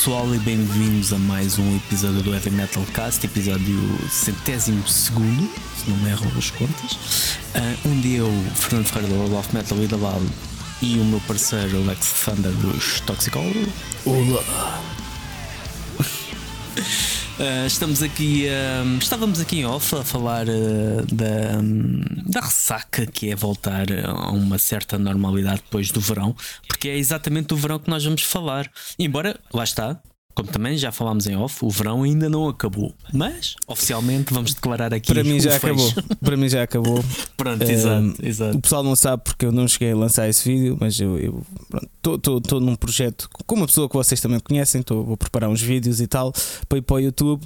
pessoal e bem-vindos a mais um episódio do Heavy Metal Cast, episódio centésimo segundo, se não me erram as contas, uh, onde eu, Fernando Ferreira do World of Metal e da Val e o meu parceiro Alex Thunder dos Toxical. Olá! Uh, estamos aqui, uh, estávamos aqui em off a falar uh, da, um, da ressaca que é voltar a uma certa normalidade depois do verão, porque é exatamente do verão que nós vamos falar. Embora, lá está, como também já falámos em off, o verão ainda não acabou. Mas oficialmente vamos declarar aqui. Para mim já acabou. Para mim já acabou. Pronto, uh, exato, exato. O pessoal não sabe porque eu não cheguei a lançar esse vídeo, mas eu estou num projeto com uma pessoa que vocês também conhecem. Tô, vou preparar uns vídeos e tal para ir para o YouTube.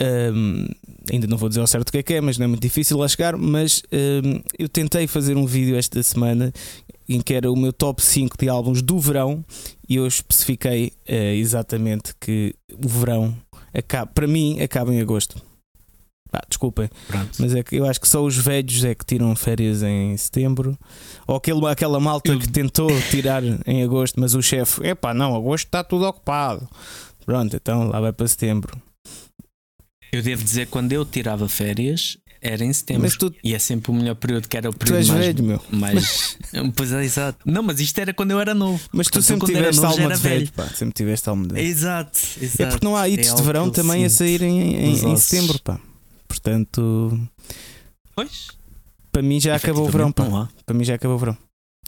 Um, ainda não vou dizer ao certo o que é que é, mas não é muito difícil lá chegar. Mas um, eu tentei fazer um vídeo esta semana em que era o meu top 5 de álbuns do verão e eu especifiquei uh, exatamente que o verão acaba, para mim acaba em agosto. Ah, desculpem, Pronto. mas é que eu acho que só os velhos é que tiram férias em setembro, ou aquele, aquela malta eu... que tentou tirar em agosto, mas o chefe, epá, não, agosto está tudo ocupado. Pronto, então lá vai para setembro. Eu devo dizer, quando eu tirava férias, era em setembro. Mas tu... E é sempre o melhor período, que era o período tu és mais. velho, meu. Mais... pois é, exato. Não, mas isto era quando eu era novo. Mas tu sempre tiveste novo, alma de velho, velho. Pá. Sempre tiveste alma de velho. Exato, exato. É porque não há hits é de verão também a saírem em, em, em setembro, pá. Portanto. Pois. Para mim já acabou o verão, pá. Para mim já acabou o verão.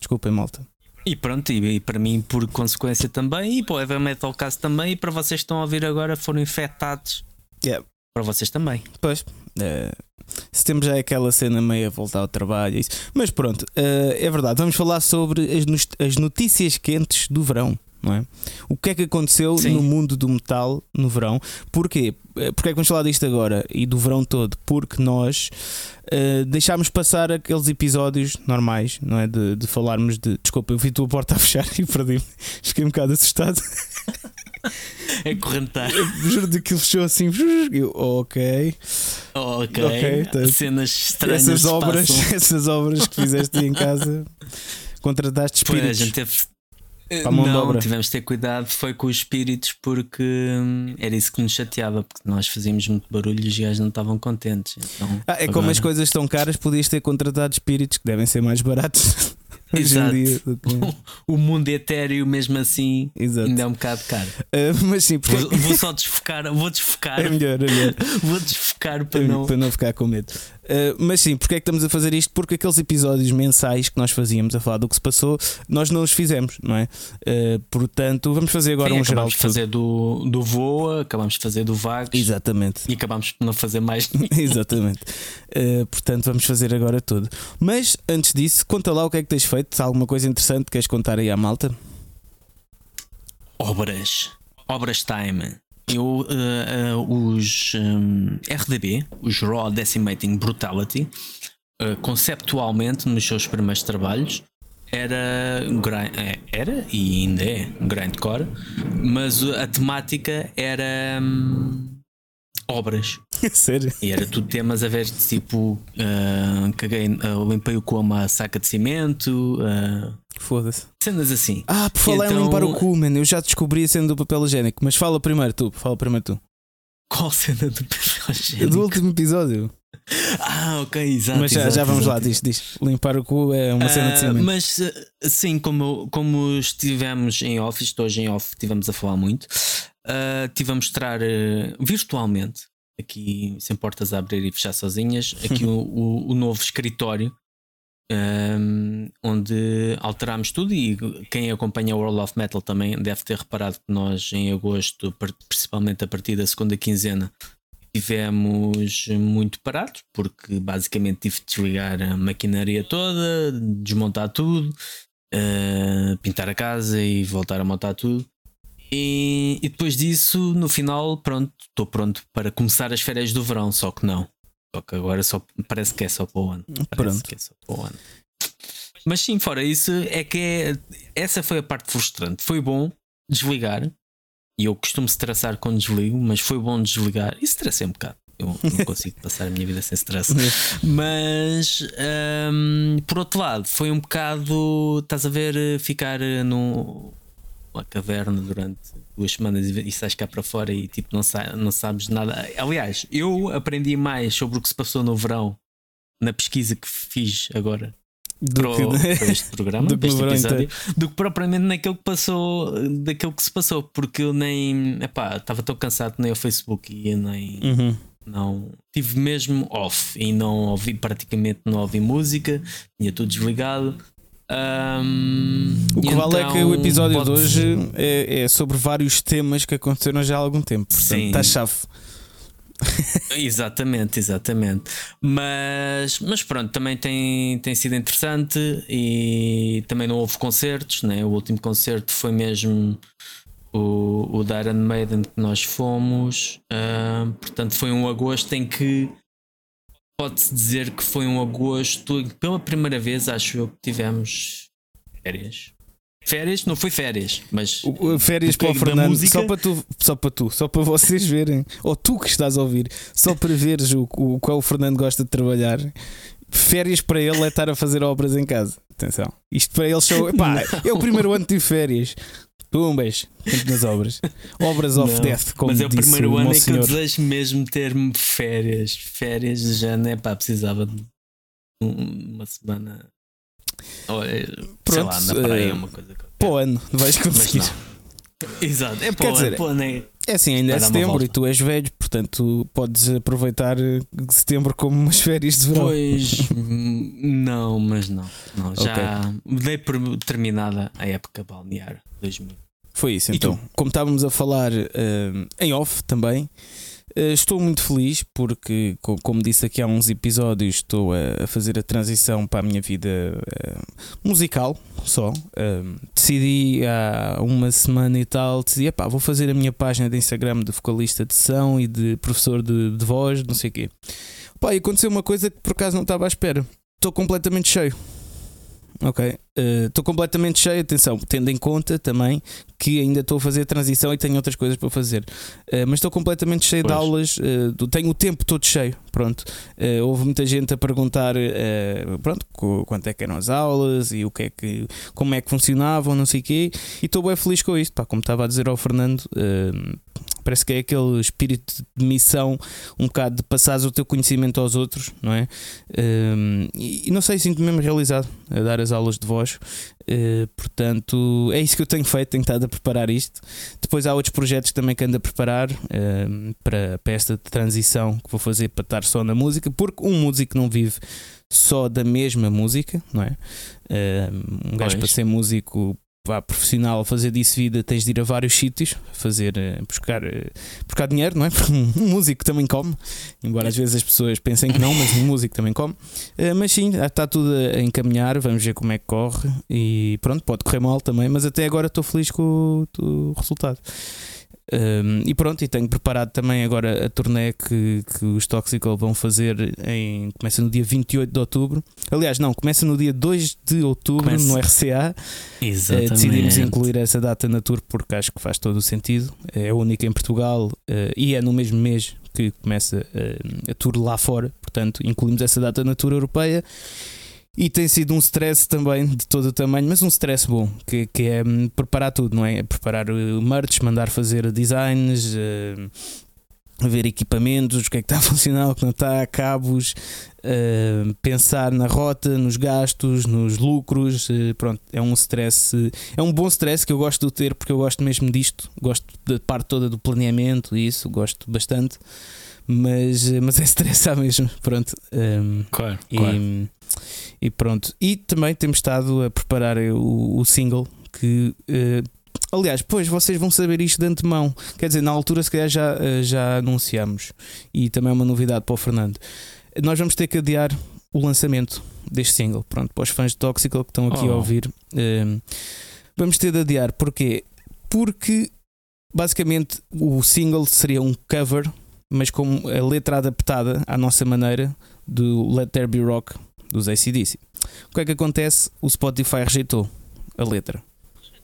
Desculpem, malta. E pronto, e, e, para mim por consequência também, e para o Heavy Metal Cast também, e para vocês que estão a ouvir agora foram infectados. Yeah. Para vocês também. Pois. Uh, setembro já é aquela cena meio a voltar ao trabalho. Isso. Mas pronto, uh, é verdade. Vamos falar sobre as, as notícias quentes do verão. Não é? O que é que aconteceu Sim. no mundo do metal no verão? Porquê? Eh, Porque é que vamos falar disto agora e do verão todo? Porque nós uh, deixámos passar aqueles episódios normais, não é? De, de falarmos de. Desculpa, eu vi a tua porta a fechar e perdi-me. Fiquei um bocado assustado. É correntar. Juro que aquilo fechou assim. Eu, ok. Ok. okay tá. Cenas estranhas. Essas obras, essas obras que fizeste em casa, contrataste espíritos. Pois, a gente teve. Não, tivemos de ter cuidado, foi com os espíritos porque hum, era isso que nos chateava, porque nós fazíamos muito barulho e os gajos não estavam contentes. Então, ah, é agora... como as coisas estão caras, podias ter contratado espíritos que devem ser mais baratos. Exato. Dia, o, mundo etéreo, mesmo assim, Exato. ainda é um bocado caro. Uh, mas sim, porque... vou, vou, só desfocar, vou desfocar. É melhor, é melhor. vou desfocar para, é, não... para não ficar com medo. Uh, mas sim, porque é que estamos a fazer isto? Porque aqueles episódios mensais que nós fazíamos a falar do que se passou, nós não os fizemos, não é? Uh, portanto, vamos fazer agora sim, um geral. Acabamos de fazer do, do Voa, acabamos de fazer do Vagos. Exatamente. E acabamos por não fazer mais. Exatamente. Uh, portanto, vamos fazer agora tudo. Mas antes disso, conta lá o que é que tens feito. Se há alguma coisa interessante que queres contar aí à malta? Obras. Obras Time eu, uh, uh, os um, RDB, os Raw Decimating Brutality, uh, conceptualmente nos seus primeiros trabalhos, era, era e ainda é grindcore, mas a temática era um, obras. Sério? E era tudo temas a ver tipo caguei, limpei o cu a saca de cimento. Foda-se. Cenas assim. Ah, por falar então... em limpar o cu, mano, eu já descobri a cena do papel higiênico, mas fala primeiro tu, fala primeiro tu. Qual cena do papel higiênico? Do último episódio. Ah, ok, exato. Mas já, exato, já vamos exato. lá, diz, diz. Limpar o cu é uma cena de cimento. Mas sim, como, como estivemos em off, estou hoje em off, estivemos a falar muito, uh, tive a mostrar uh, virtualmente, aqui sem portas a abrir e fechar sozinhas, aqui o, o, o, novo escritório. Um, onde alterámos tudo e quem acompanha o World of Metal também deve ter reparado que nós em agosto, principalmente a partir da segunda quinzena, tivemos muito parados, porque basicamente tive de desligar a maquinaria toda, desmontar tudo, uh, pintar a casa e voltar a montar tudo. E, e, depois disso, no final, pronto, estou pronto para começar as férias do verão, só que não. Só que agora só, parece que é só para o ano. Parece pronto. que é só para o ano. Mas sim, fora isso, é que é, essa foi a parte frustrante. Foi bom desligar. E eu costumo estressar quando desligo, mas foi bom desligar. E estressei um bocado. Eu não consigo passar a minha vida sem stress. Mas um, por outro lado, foi um bocado. Estás a ver ficar numa caverna durante duas semanas e sais cá para fora e tipo não, sa não sabes nada. Aliás, eu aprendi mais sobre o que se passou no verão na pesquisa que fiz agora do para, que, para este programa, do, este episódio, do que propriamente naquilo que passou, daquilo que se passou, porque eu nem estava tão cansado nem o Facebook e nem uhum. não tive mesmo off e não ouvi praticamente não ouvi música, tinha tudo desligado. Um, o que vale então, é que o então episódio de hoje é, é, sobre vários temas que aconteceram já há algum tempo. Portanto, está chave. exatamente, exatamente. Mas, mas pronto, também tem, tem sido interessante e também não houve concertos, né? O último concerto foi mesmo o, o da Iron Maiden que nós fomos. Uh, portanto, foi um agosto em que pode-se dizer que foi um agosto pela primeira vez, acho eu, que tivemos férias. Férias, não foi férias, mas. O, férias para o Fernando, só para, tu, só para tu, só para vocês verem, ou tu que estás a ouvir, só para veres o, o qual o Fernando gosta de trabalhar. Férias para ele é estar a fazer obras em casa. Atenção, isto para ele são. Epá, é o primeiro ano de férias. Pumbas, nas obras. Obras of não, death, como Mas é o primeiro ano em que eu desejo mesmo ter-me férias. Férias já não é pá, precisava de uma semana Olha, Pronto, sei lá, na praia, uh, uma coisa Para o ano, vais conseguir. Exato, é para o ano, ano é... é assim, ainda é setembro e tu és velho, portanto podes aproveitar setembro como umas férias de verão. Pois, não, mas não. não já okay. dei por terminada a época balnear 2000. Foi isso, então. Como estávamos a falar uh, em off também, eh, estou muito feliz porque, como disse aqui há uns episódios, estou a fazer a transição para a minha vida eh, musical só. Eh, decidi há uma semana e tal, decidi, pá, vou fazer a minha página de Instagram de vocalista de são e de professor de, de voz, não sei o quê. Pá, e aconteceu uma coisa que por acaso não estava à espera. Estou completamente cheio. Ok. Estou uh, completamente cheio, atenção, tendo em conta também que ainda estou a fazer a transição e tenho outras coisas para fazer. Uh, mas estou completamente cheio pois. de aulas, uh, tenho o tempo todo cheio. Pronto. houve muita gente a perguntar pronto, quanto é que eram as aulas e o que é que, como é que funcionavam, não sei o quê. E estou bem feliz com isto. Pá, como estava a dizer ao Fernando, parece que é aquele espírito de missão, um bocado de passares o teu conhecimento aos outros, não é? e, e não sei, sinto-me mesmo realizado a dar as aulas de voz. Uh, portanto, é isso que eu tenho feito, tenho estado a preparar isto. Depois há outros projetos também que ando a preparar uh, para, para esta transição que vou fazer para estar só na música, porque um músico não vive só da mesma música, não é? Uh, um gajo para ser músico vá, profissional, fazer disso vida, tens de ir a vários sítios, fazer, uh, buscar, uh, buscar dinheiro, não é? Porque um músico também come, embora às vezes as pessoas pensem que não, mas um músico também come. Uh, mas sim, está tudo a encaminhar, vamos ver como é que corre e pronto, pode correr mal também, mas até agora estou feliz com o, o resultado. Um, e pronto, e tenho preparado também agora a turnê que, que os Toxical vão fazer em. Começa no dia 28 de outubro. Aliás, não, começa no dia 2 de outubro começa. no RCA. Exatamente. Uh, decidimos incluir essa data na tour porque acho que faz todo o sentido. É a única em Portugal uh, e é no mesmo mês que começa uh, a tour lá fora. Portanto, incluímos essa data na tour europeia. E tem sido um stress também de todo o tamanho, mas um stress bom, que, que é hum, preparar tudo, não é? Preparar o merch, mandar fazer designs, uh, ver equipamentos, o que é que está a funcionar, o que não está, cabos, uh, pensar na rota, nos gastos, nos lucros. Uh, pronto, é um stress, é um bom stress que eu gosto de ter porque eu gosto mesmo disto, gosto da parte toda do planeamento e isso, gosto bastante. Mas, mas é estressar mesmo, pronto. Um, claro, e, claro. E pronto. E também temos estado a preparar o, o single que. Uh, aliás, pois vocês vão saber isto de antemão. Quer dizer, na altura, se calhar já, já anunciamos. E também é uma novidade para o Fernando. Nós vamos ter que adiar o lançamento deste single. Pronto, para os fãs de Toxical que estão aqui oh. a ouvir, uh, vamos ter de adiar. Porquê? Porque basicamente o single seria um cover, mas com a letra adaptada à nossa maneira do Let There Be Rock dos ACDC. O que é que acontece? O Spotify rejeitou a letra.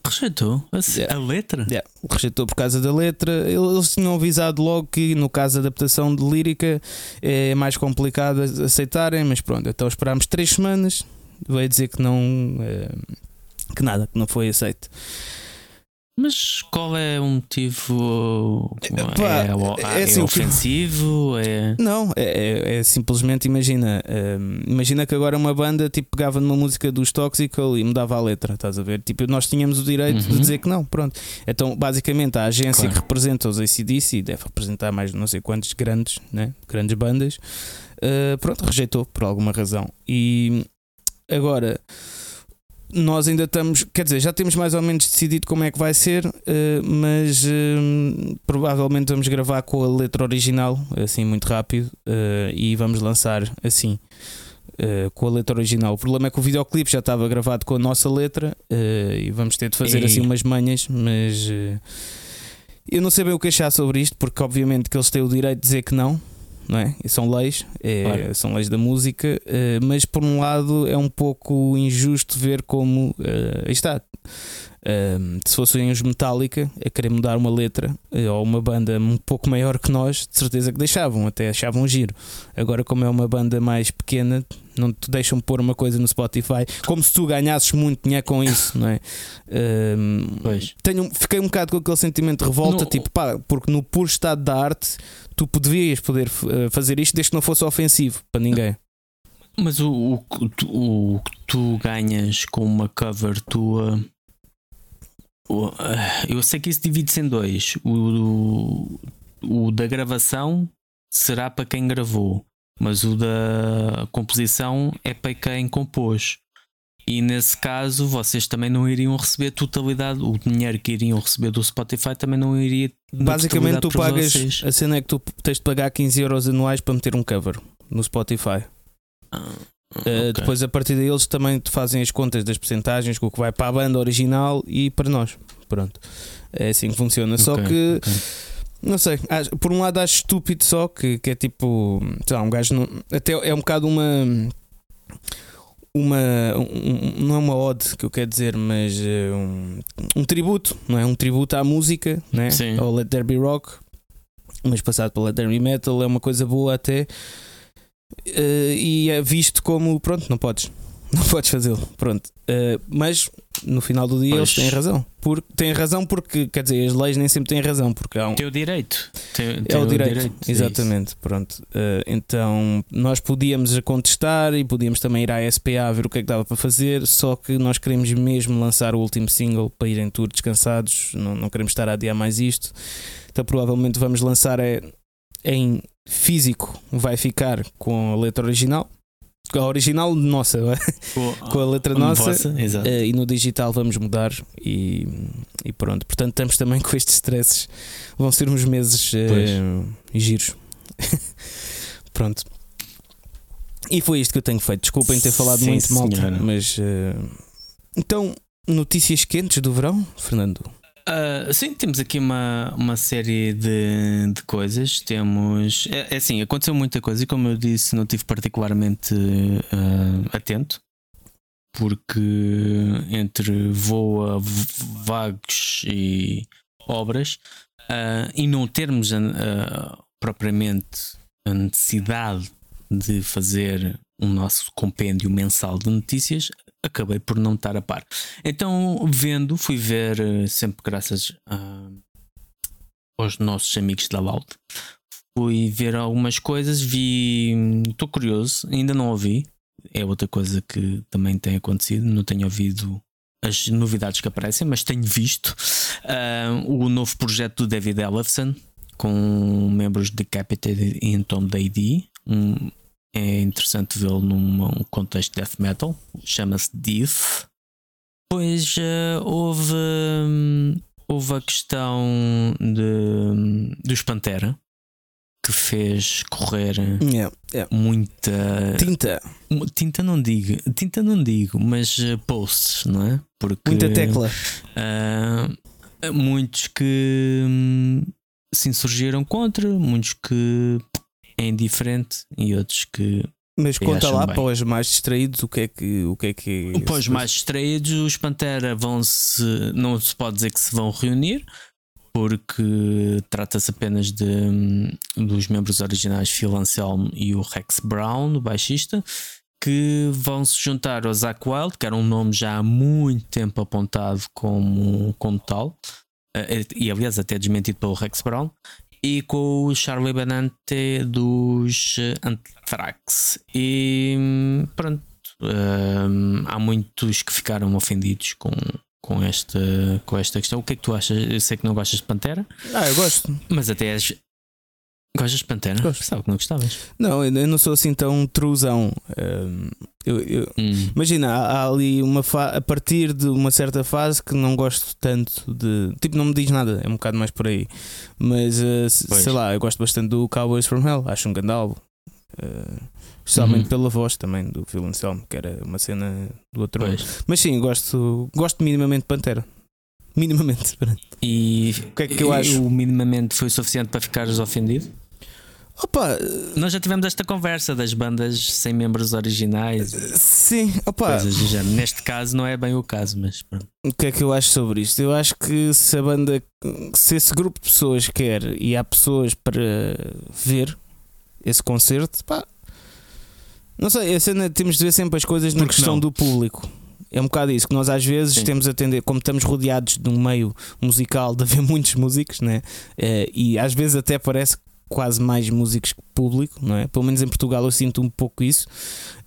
Rejeitou a, yeah. letra? Yeah. Rejeitou por causa da letra. Eles tinham avisado logo que no caso da adaptação de lírica é mais complicado aceitarem, mas pronto, então esperámos três semanas. Veio dizer que não. Eh, que nada, que não foi aceito. Mas qual é o motivo? Pá, é, é, assim, é, ofensivo? É... Não, é, é, simplesmente imagina. Hum, imagina que agora uma banda tipo, pegava numa música dos Toxical e mudava a letra, estás a ver? Tipo, nós tínhamos o direito uhum. de dizer que não, pronto. Então, basicamente, a agência claro. que representa os ACDC deve representar mais não sei quantos grandes, né? grandes bandas, uh, pronto, rejeitou por alguma razão. E agora nós ainda estamos, quer dizer, já temos mais ou menos decidido como é que vai ser, uh, mas uh, provavelmente vamos gravar com a letra original, assim muito rápido, uh, e vamos lançar assim. com a letra original. O problema é que o videoclipe já estava gravado com a nossa letra e vamos ter de fazer Ei. assim umas manhas, mas eu não sei bem o que achar sobre isto, porque obviamente que eles têm o direito de dizer que não, não é? São leis, é, claro. são leis da música, uh, mas por um lado é um pouco injusto ver como uh, está. Se fossem os Metallica a querer mudar uma letra ou uma banda um pouco maior que nós, de certeza que deixavam, até achavam giro. Agora, como é uma banda mais pequena, não te deixam pôr uma coisa no Spotify, como se tu ganhasses muito dinheiro com isso, não é? Tenho, fiquei um bocado com aquele sentimento de revolta, no... tipo, pá, porque no puro estado da arte tu poderias poder eh, fazer isto desde que não fosse ofensivo para ninguém. Mas o, o, o, o que tu ganhas com uma cover tua. Eh, eu sei que isso divide-se em dois. O, o, o da gravação será para quem gravou, mas o da composição é para quem compôs. E nesse caso, vocês também não iriam receber totalidade, o dinheiro que iriam receber do Spotify também não iria. Basicamente, tu pagas. Vocês. A cena é que tu tens de pagar 15 euros anuais para meter um cover no Spotify. Ah, uh, okay. Depois, a partir deles, também te fazem as contas das percentagens, com o que vai para a banda original e para nós. Pronto. É assim que funciona. Okay, só que. Okay. Não sei, por um lado acho estúpido só que, que é tipo, sei lá, um gajo não, até é um bocado uma uma um, não é uma ode que eu quero dizer, mas uh, um, um, tributo, não é? Um tributo à música, né? Sim. ao Let There Be Rock, mas passado pela Be Metal, é uma coisa boa até. Uh, e é visto como pronto, não podes, não podes fazê-lo, pronto. Uh, mas no final do dia pois. eles têm razão. Por, têm razão porque, quer dizer, as leis nem sempre têm razão. Porque há um... Tem o direito. Tem, tem é o direito, direito é exatamente. É pronto. Uh, então nós podíamos contestar e podíamos também ir à SPA ver o que é que dava para fazer. Só que nós queremos mesmo lançar o último single para irem tour descansados. Não, não queremos estar a adiar mais isto. Então provavelmente vamos lançar é, em físico. Vai ficar com a letra original a original nossa, com a letra nossa uh, e no digital vamos mudar e, e, pronto. Portanto, estamos também com estes stresses. Vão ser uns meses uh, giros. pronto. E foi isto que eu tenho feito. Desculpem ter falado Sim, muito mal, mas uh, então, notícias quentes do verão, Fernando. Uh, sim, temos aqui uma, uma série de, de coisas. Temos. É, é assim, aconteceu muita coisa e, como eu disse, não estive particularmente uh, atento, porque entre voa, vagos e obras, uh, e não termos propriamente a necessidade de fazer o nosso compêndio mensal de notícias, acabei por não estar a par. Então, vendo, fui ver, eh, sempre graças a, aos nossos amigos da Loud, fui ver algumas coisas, vi. Estou curioso, ainda não ouvi. É outra coisa que também tem acontecido, não tenho ouvido as novidades que aparecem, mas tenho visto uh, o novo projeto do David Ellefson com membros de Decapitated e Tom Day um, é interessante vê-lo num contexto de death metal, chama-se Death. Pois uh, houve, um, houve a questão de, dos Pantera que fez correr yeah, yeah. muita tinta. Tinta não digo, tinta não digo, mas uh, posts, não é? Porque, muita tecla. Uh, muitos que um, se insurgiram contra, muitos que é indiferente e outros que Mas conta lá bem. para os mais distraídos o que é que o que é que é Para os mais distraídos, os Pantera vão se. Não se pode dizer que se vão reunir, porque trata-se apenas de, hum, dos membros originais Phil Anselmo e o Rex Brown, o baixista, que vão se juntar ao Zack Wild, que era um nome já há muito tempo apontado como, como tal, eh, e aliás até desmentido pelo Rex Brown. E com o Charlie Benante dos eh, Anthrax. E pronto, Hum, há muitos que ficaram ofendidos com, com, esta, com esta questão. O que é que tu achas? Eu sei que não gostas de Pantera, Ah, eu gosto. mas até és. Gostas de Pantera? Gosto. Pensava que não gostavas. Não, eu não sou assim tão truzão. Hum, eu- eu- Hum. Imagina, há, há ali uma a partir de uma certa fase que não gosto tanto de. Tipo, não me diz nada, é um bocado mais por aí. Mas Pois. sei lá, eu gosto bastante do Cowboys from Hell, acho um grande álbum. Eh, especialmente Uhum. pela voz também do Phil Anselmo, que era uma cena do outro mundo. Pois. Mas sim, gosto, gosto minimamente de Pantera. Minimamente. E O que é que eu acho? O minimamente foi suficiente para ficares ofendido? Opa, Nós já tivemos esta conversa das bandas sem membros originais sim, opa. Neste caso não é bem o caso, mas pronto. O que é que eu acho sobre isto? Eu acho que se a banda, se esse grupo de pessoas quer e há pessoas para ver esse concerto, pá, não sei, a cena, temos de ver sempre as coisas na Porque questão não? do público. É um bocado isso, que nós às vezes Sim. temos a atender, como estamos rodeados de um meio musical de haver muitos músicos, né? Eh, e às vezes até parece quase mais músicos que público, não é? Pelo menos em Portugal eu sinto um pouco isso.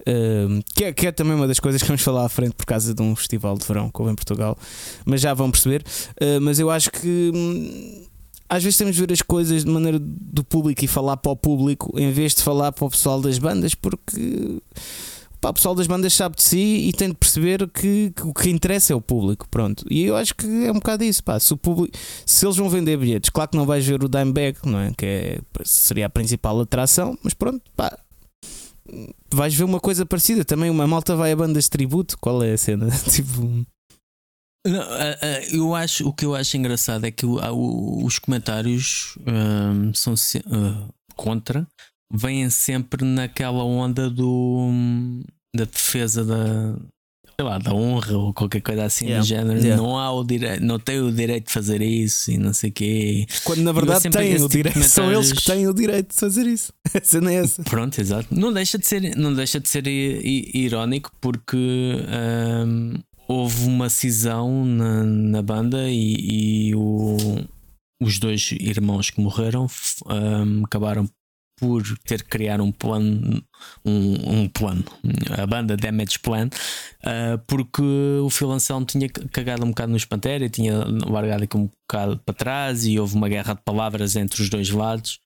Um, que, é, que é também uma das coisas que vamos falar à frente por causa de um festival de verão que houve em Portugal, mas já vão perceber. Uh, mas eu acho que hum, às vezes temos de ver as coisas de maneira do público e falar para o público em vez de falar para o pessoal das bandas, porque pá, o pessoal das bandas sabe de si e tem de perceber que, que o que interessa é o público. Pronto, e eu acho que é um bocado isso. Pá. Se, o público, se eles vão vender bilhetes, claro que não vais ver o Dimebag, não é? que é, seria a principal atração, mas pronto, pá vais ver uma coisa parecida. Também uma malta vai a bandas de tributo. Qual é a cena? tipo, Não, eu acho, o que eu acho engraçado é que os comentários ahm, são ah, contra, vêm sempre naquela onda do da defesa da sei lá, da honra ou qualquer coisa assim Yeah, do género. yeah. Não há o direito, não tem o direito de fazer isso e não sei o quê. quando na verdade têm o tipo direito. São eles que têm o direito de fazer isso. A cena é essa. Pronto, exato. Não deixa de ser, não deixa de ser irónico porque ahm, houve uma cisão na, na banda e, e o- os dois irmãos que morreram ahm, acabaram por ter que criar um plano, um, um plano, a banda Damage Plan, ah, porque o Phil Anselmo tinha cagado um bocado nos Pantera e tinha largado aqui um bocado para trás e houve uma guerra de palavras entre os dois lados.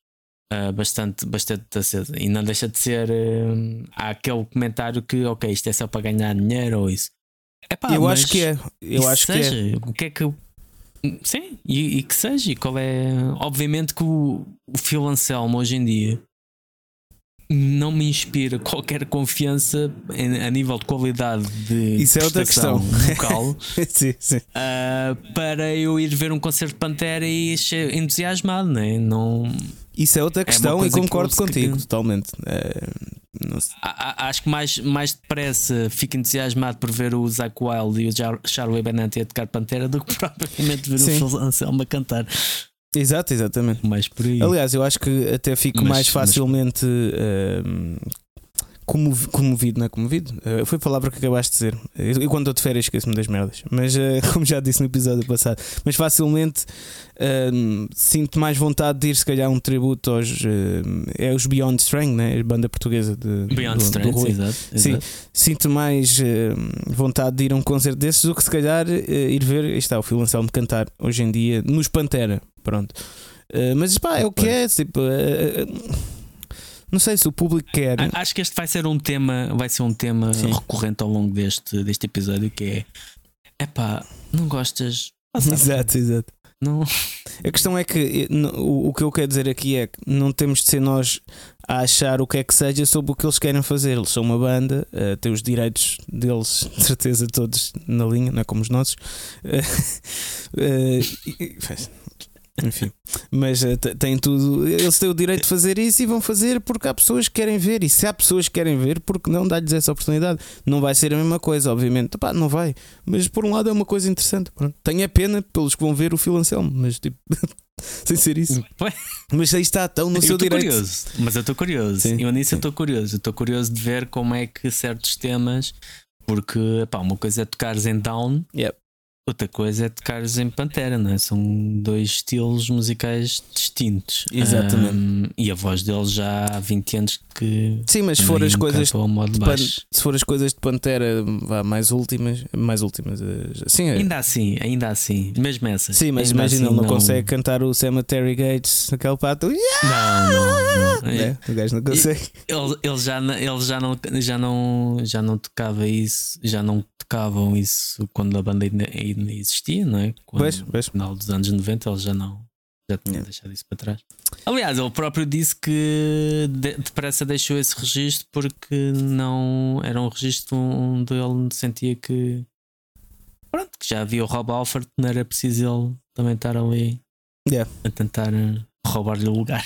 Uh, bastante, bastante acesa. E não deixa de ser. uh, há aquele comentário que, ok, isto é só para ganhar dinheiro ou isso. Epá, eu acho que é. Eu acho que é. seja, O que é que. Sim, e, e que seja. E qual é. Obviamente que o, o Phil Anselmo hoje em dia não me inspira qualquer confiança em- a nível de qualidade de Isso é outra questão. vocal sim, sim. uh, para eu ir ver um concerto de Pantera e ser entusiasmado, né? não Isso é outra questão e coisa que concordo contigo que- totalmente. É, não sei. A- a- Acho que mais, mais depressa fico entusiasmado por ver o Zac Wild e o Jar- Charlie Benante a tocar Pantera do que propriamente ver Sim. o Anselmo a cantar. Exato, exatamente. Mais por aí. Aliás, eu acho que até fico Mas- mais mas- facilmente ehm, comovi- comovido, não é comovido? Eh, foi a palavra que acabaste de dizer. Eu, eu quando estou de férias esqueço-me das merdas, mas eh, como já disse no episódio passado, mas facilmente ehm, sinto mais vontade de ir, se calhar, um tributo aos. ehm, é os Beyond Strength, né? a banda portuguesa de, Beyond do, do Strength, Rui. exato. Sim, exato. sinto mais eh, vontade de ir a um concerto desses do que se calhar eh, ir ver, está, o Phil Anselmo cantar hoje em dia nos Pantera. Pronto. Eh, mas pá, é o que é. Tipo, eh, eh, não sei se o público quer. Acho que este vai ser um tema, vai ser um tema Sim. recorrente ao longo deste, deste episódio que é epá, não gostas? Exato, exato. Não. A questão é que o, que eu quero dizer aqui é que não temos de ser nós a achar o que é que seja sobre o que eles querem fazer. Eles são uma banda, eh, têm os direitos deles, de certeza, todos na linha, não é como os nossos. Eh, e- Enfim, mas uh, tem tudo. Eles têm o direito de fazer isso e vão fazer porque há pessoas que querem ver. E se há pessoas que querem ver, porque não dá-lhes essa oportunidade? Não vai ser a mesma coisa, obviamente. Pá, não vai. Mas por um lado é uma coisa interessante. Pronto. Tenho a pena pelos que vão ver o Phil Anselmo, mas tipo. sem ser isso. Mas aí está, tão no eu seu direito. Curioso, mas eu estou curioso. Sim, eu nisso estou curioso. Estou curioso de ver como é que certos temas. Porque pá, uma coisa é tocares em down yep. Outra coisa é tocares em Pantera, não é? São dois estilos musicais distintos. Exatamente. Um, e a voz dele já há 20 anos que. Sim, mas se for as coisas. De Pan, se for as coisas de Pantera vá, mais últimas. Mais últimas. Eh, sim, é. Ainda assim, ainda assim. Mesmo essas. Sim, mas imagina, assim, ele não, não, consegue cantar o Cemetery Gates naquele pato. Não, não, não. É, o gajo não consegue. Ele, ele, já, ele já, não, já, não, já não tocava isso, já não tocavam isso quando a banda ainda, ainda existia, não é? Quando, pois, pois. No final dos anos 90 ele já não. Já tinha yeah. deixado isso para trás. Aliás, ele próprio disse que de, depressa deixou esse registro porque não era um registro onde ele sentia que pronto, que já havia o Rob Alford, não era preciso ele também estar ali yeah. a tentar roubar-lhe o lugar.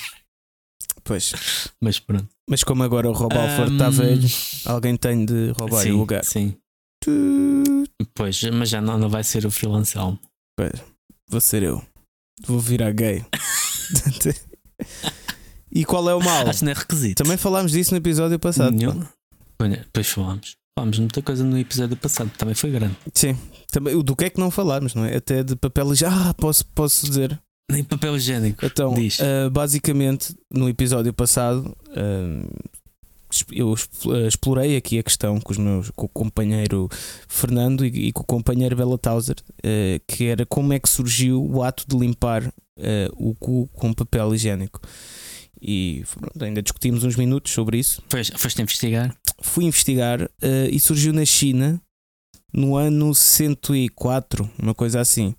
Pois. Mas pronto. Mas como agora o Rob Alford está um... velho, alguém tem de roubar o lugar. Sim. Pois, mas já não, não vai ser o Phil Anselmo. Pois, vou ser eu. Vou virar gay. e qual é o mal? Acho que não é requisito. Também falámos disso no episódio passado. Nenhum. Olha, depois falámos. Falámos muita coisa no episódio passado, também foi grande. Sim, também, do que é que não falámos, não é? Até de papel higiênico. Ah, posso, posso dizer. Nem papel higiênico. Então, uh, basicamente, no episódio passado, uh, eu eh, explorei aqui a questão com, os meus, com o companheiro Fernando e, e com o companheiro Bela Tauser, uh, que era como é que surgiu o ato de limpar uh, o cu com papel higiênico. E pronto, ainda discutimos uns minutos sobre isso. Foste investigar? Fui investigar uh, e surgiu na China no ano 104, uma coisa assim.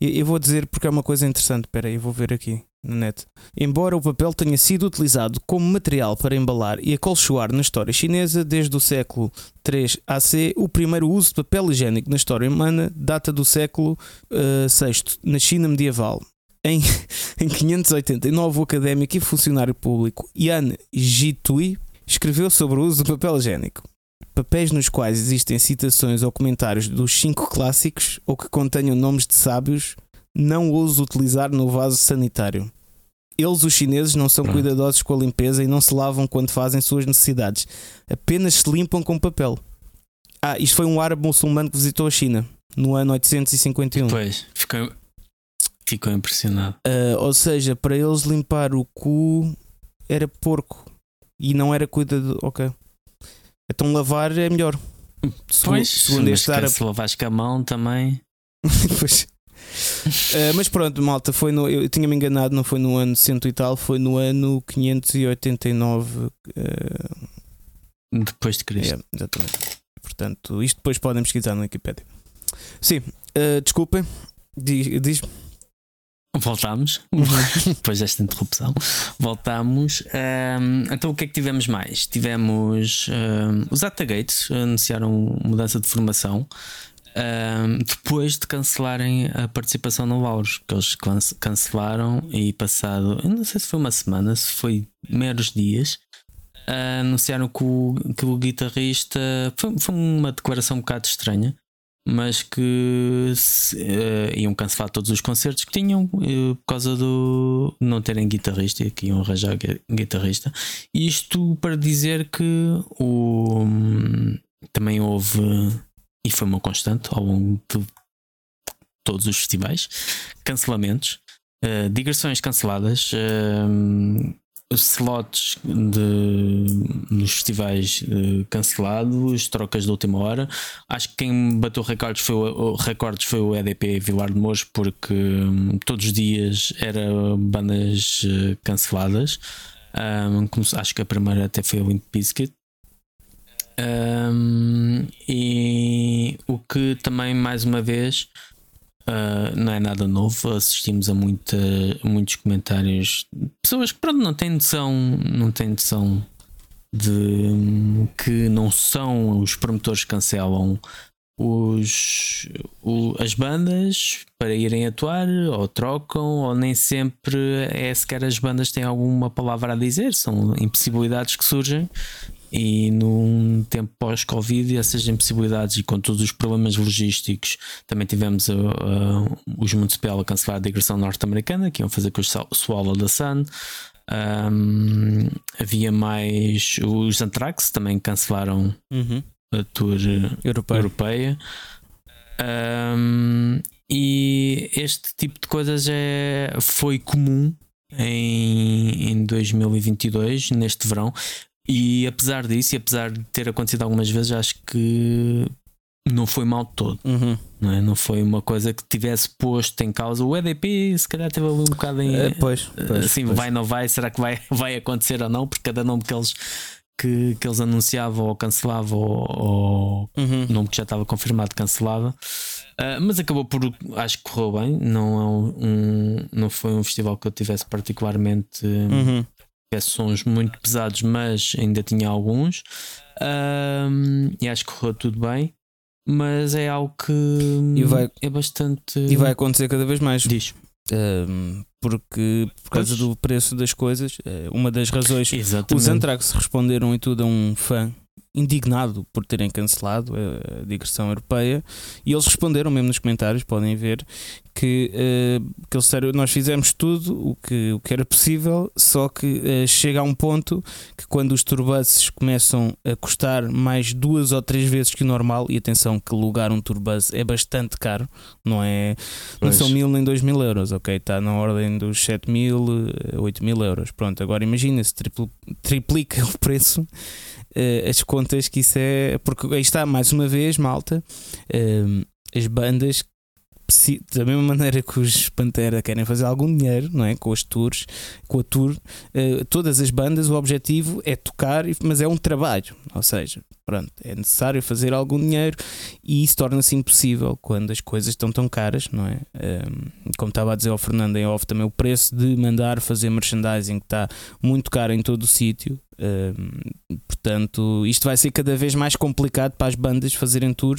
Eu vou dizer porque é uma coisa interessante. Espera aí, eu vou ver aqui na net. Embora o papel tenha sido utilizado como material para embalar e acolchoar na história chinesa desde o século 3 AC, o primeiro uso de papel higiênico na história humana data do século uh, eh, VI, na China medieval. Em, em 589, o académico e funcionário público Yan Jitui escreveu sobre o uso do papel higiênico papéis nos quais existem citações ou comentários dos cinco clássicos ou que contenham nomes de sábios, não ouso utilizar no vaso sanitário. Eles, os chineses, não são cuidadosos com a limpeza e não se lavam quando fazem suas necessidades. Apenas se limpam com papel. Ah, isto foi um árabe muçulmano que visitou a China no ano 851. Pois, ficou, ficou impressionado. Uh, ou seja, para eles limpar o cu era porco e não era cuidado. Ok. Então lavar é melhor. Pois, segundo este árabe. Se lavares com a mão também. pois. Uh, mas pronto, malta, foi no, eu tinha-me enganado, não foi no ano 100 e tal, foi no ano 589 uh, eh, depois de Cristo. Exatamente. Portanto, isto depois podem pesquisar no Wikipedia. Sim, uh, desculpem, diz-me. Diz Voltámos, depois desta interrupção, voltámos. Um, então, o que é que tivemos mais? Tivemos um, os Atagates anunciaram mudança de formação um, depois de cancelarem a participação no Lauros, que eles cancelaram e passado, não sei se foi uma semana, se foi meros dias, uh, anunciaram que o, que o guitarrista foi, foi uma declaração um bocado estranha mas que se, uh, iam cancelar todos os concertos que tinham uh, por causa do não terem guitarrista e que iam arranjar guitarrista. Isto para dizer que o, também houve, e foi uma constante ao longo de todos os festivais, cancelamentos, uh, digressões canceladas, uh, slots de, nos festivais uh, cancelados, trocas de última hora. Acho que quem bateu recordes foi o, recordes foi o EDP Vilar de Mouros, porque um, todos os dias era bandas canceladas. Um, acho que a primeira até foi o Limp Bizkit. Um, e o que também, mais uma vez, Uh, não é nada novo, assistimos a muita, muitos comentários pessoas que pronto, não têm noção, não têm noção de que não são os promotores que cancelam os, o, as bandas para irem atuar, ou trocam, ou nem sempre é sequer as bandas têm alguma palavra a dizer, são impossibilidades que surgem. E num tempo pós-Covid, essas impossibilidades e com todos os problemas logísticos, também tivemos uh, uh, os Municipal a cancelar a digressão norte-americana, que iam fazer com o Swallow da Sun. Um, havia mais os Anthrax também cancelaram Uhum. a tour Europeia. europeia. Um, e este tipo de coisas é, foi comum em, em 2022, neste verão. E apesar disso, e apesar de ter acontecido algumas vezes, acho que não foi mal de todo. Uhum. Não, é? não foi uma coisa que tivesse posto em causa. O EDP, se calhar, teve ali um bocado em. Eh, pois, pois, assim, pois. vai ou não vai? Será que vai, vai acontecer ou não? Porque cada nome que eles, que, que eles anunciavam ou cancelavam ou, ou Uhum. o nome que já estava confirmado cancelava. Ah, mas acabou por acho que correu bem. Não, é um, não foi um festival que eu tivesse particularmente Uhum. Tivesse sons muito pesados, mas ainda tinha alguns. Ahm, e acho que correu tudo bem. Mas é algo que vai- é bastante. E vai acontecer cada vez mais. Diz. Um, porque por causa Pois. do preço das coisas, eh, uma das razões Exatamente. Os Anthrax responderam e tudo a um fã indignado por terem cancelado a, a digressão europeia e eles responderam mesmo nos comentários, podem ver que, eh, que eles disseram, nós fizemos tudo o que, o que era possível, só que eh, chega a um ponto que quando os turbuses começam a custar mais duas ou três vezes que o normal, e atenção que alugar um turbus é bastante caro, não é não Pois. são mil nem dois mil euros, ok? Está na ordem dos 7 mil, eh, 8 mil euros. Pronto, agora imagina se tripl- triplica o preço, eh, as contas que isso é. Porque aí está, mais uma vez, malta, eh, as bandas. Da mesma maneira que os Pantera querem fazer algum dinheiro, não é? Com as tours, com a tour, eh, todas as bandas, o objetivo é tocar, mas é um trabalho, ou seja, pronto, é necessário fazer algum dinheiro e isso torna-se impossível quando as coisas estão tão caras, não é? Um, como estava a dizer ao Fernando em off, também o preço de mandar fazer merchandising está muito caro em todo o sítio. Um, portanto, isto vai ser cada vez mais complicado para as bandas fazerem tour,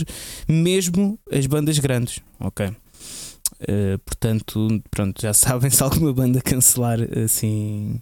mesmo as bandas grandes, ok? Uh, portanto, pronto, já sabem se alguma banda cancelar assim.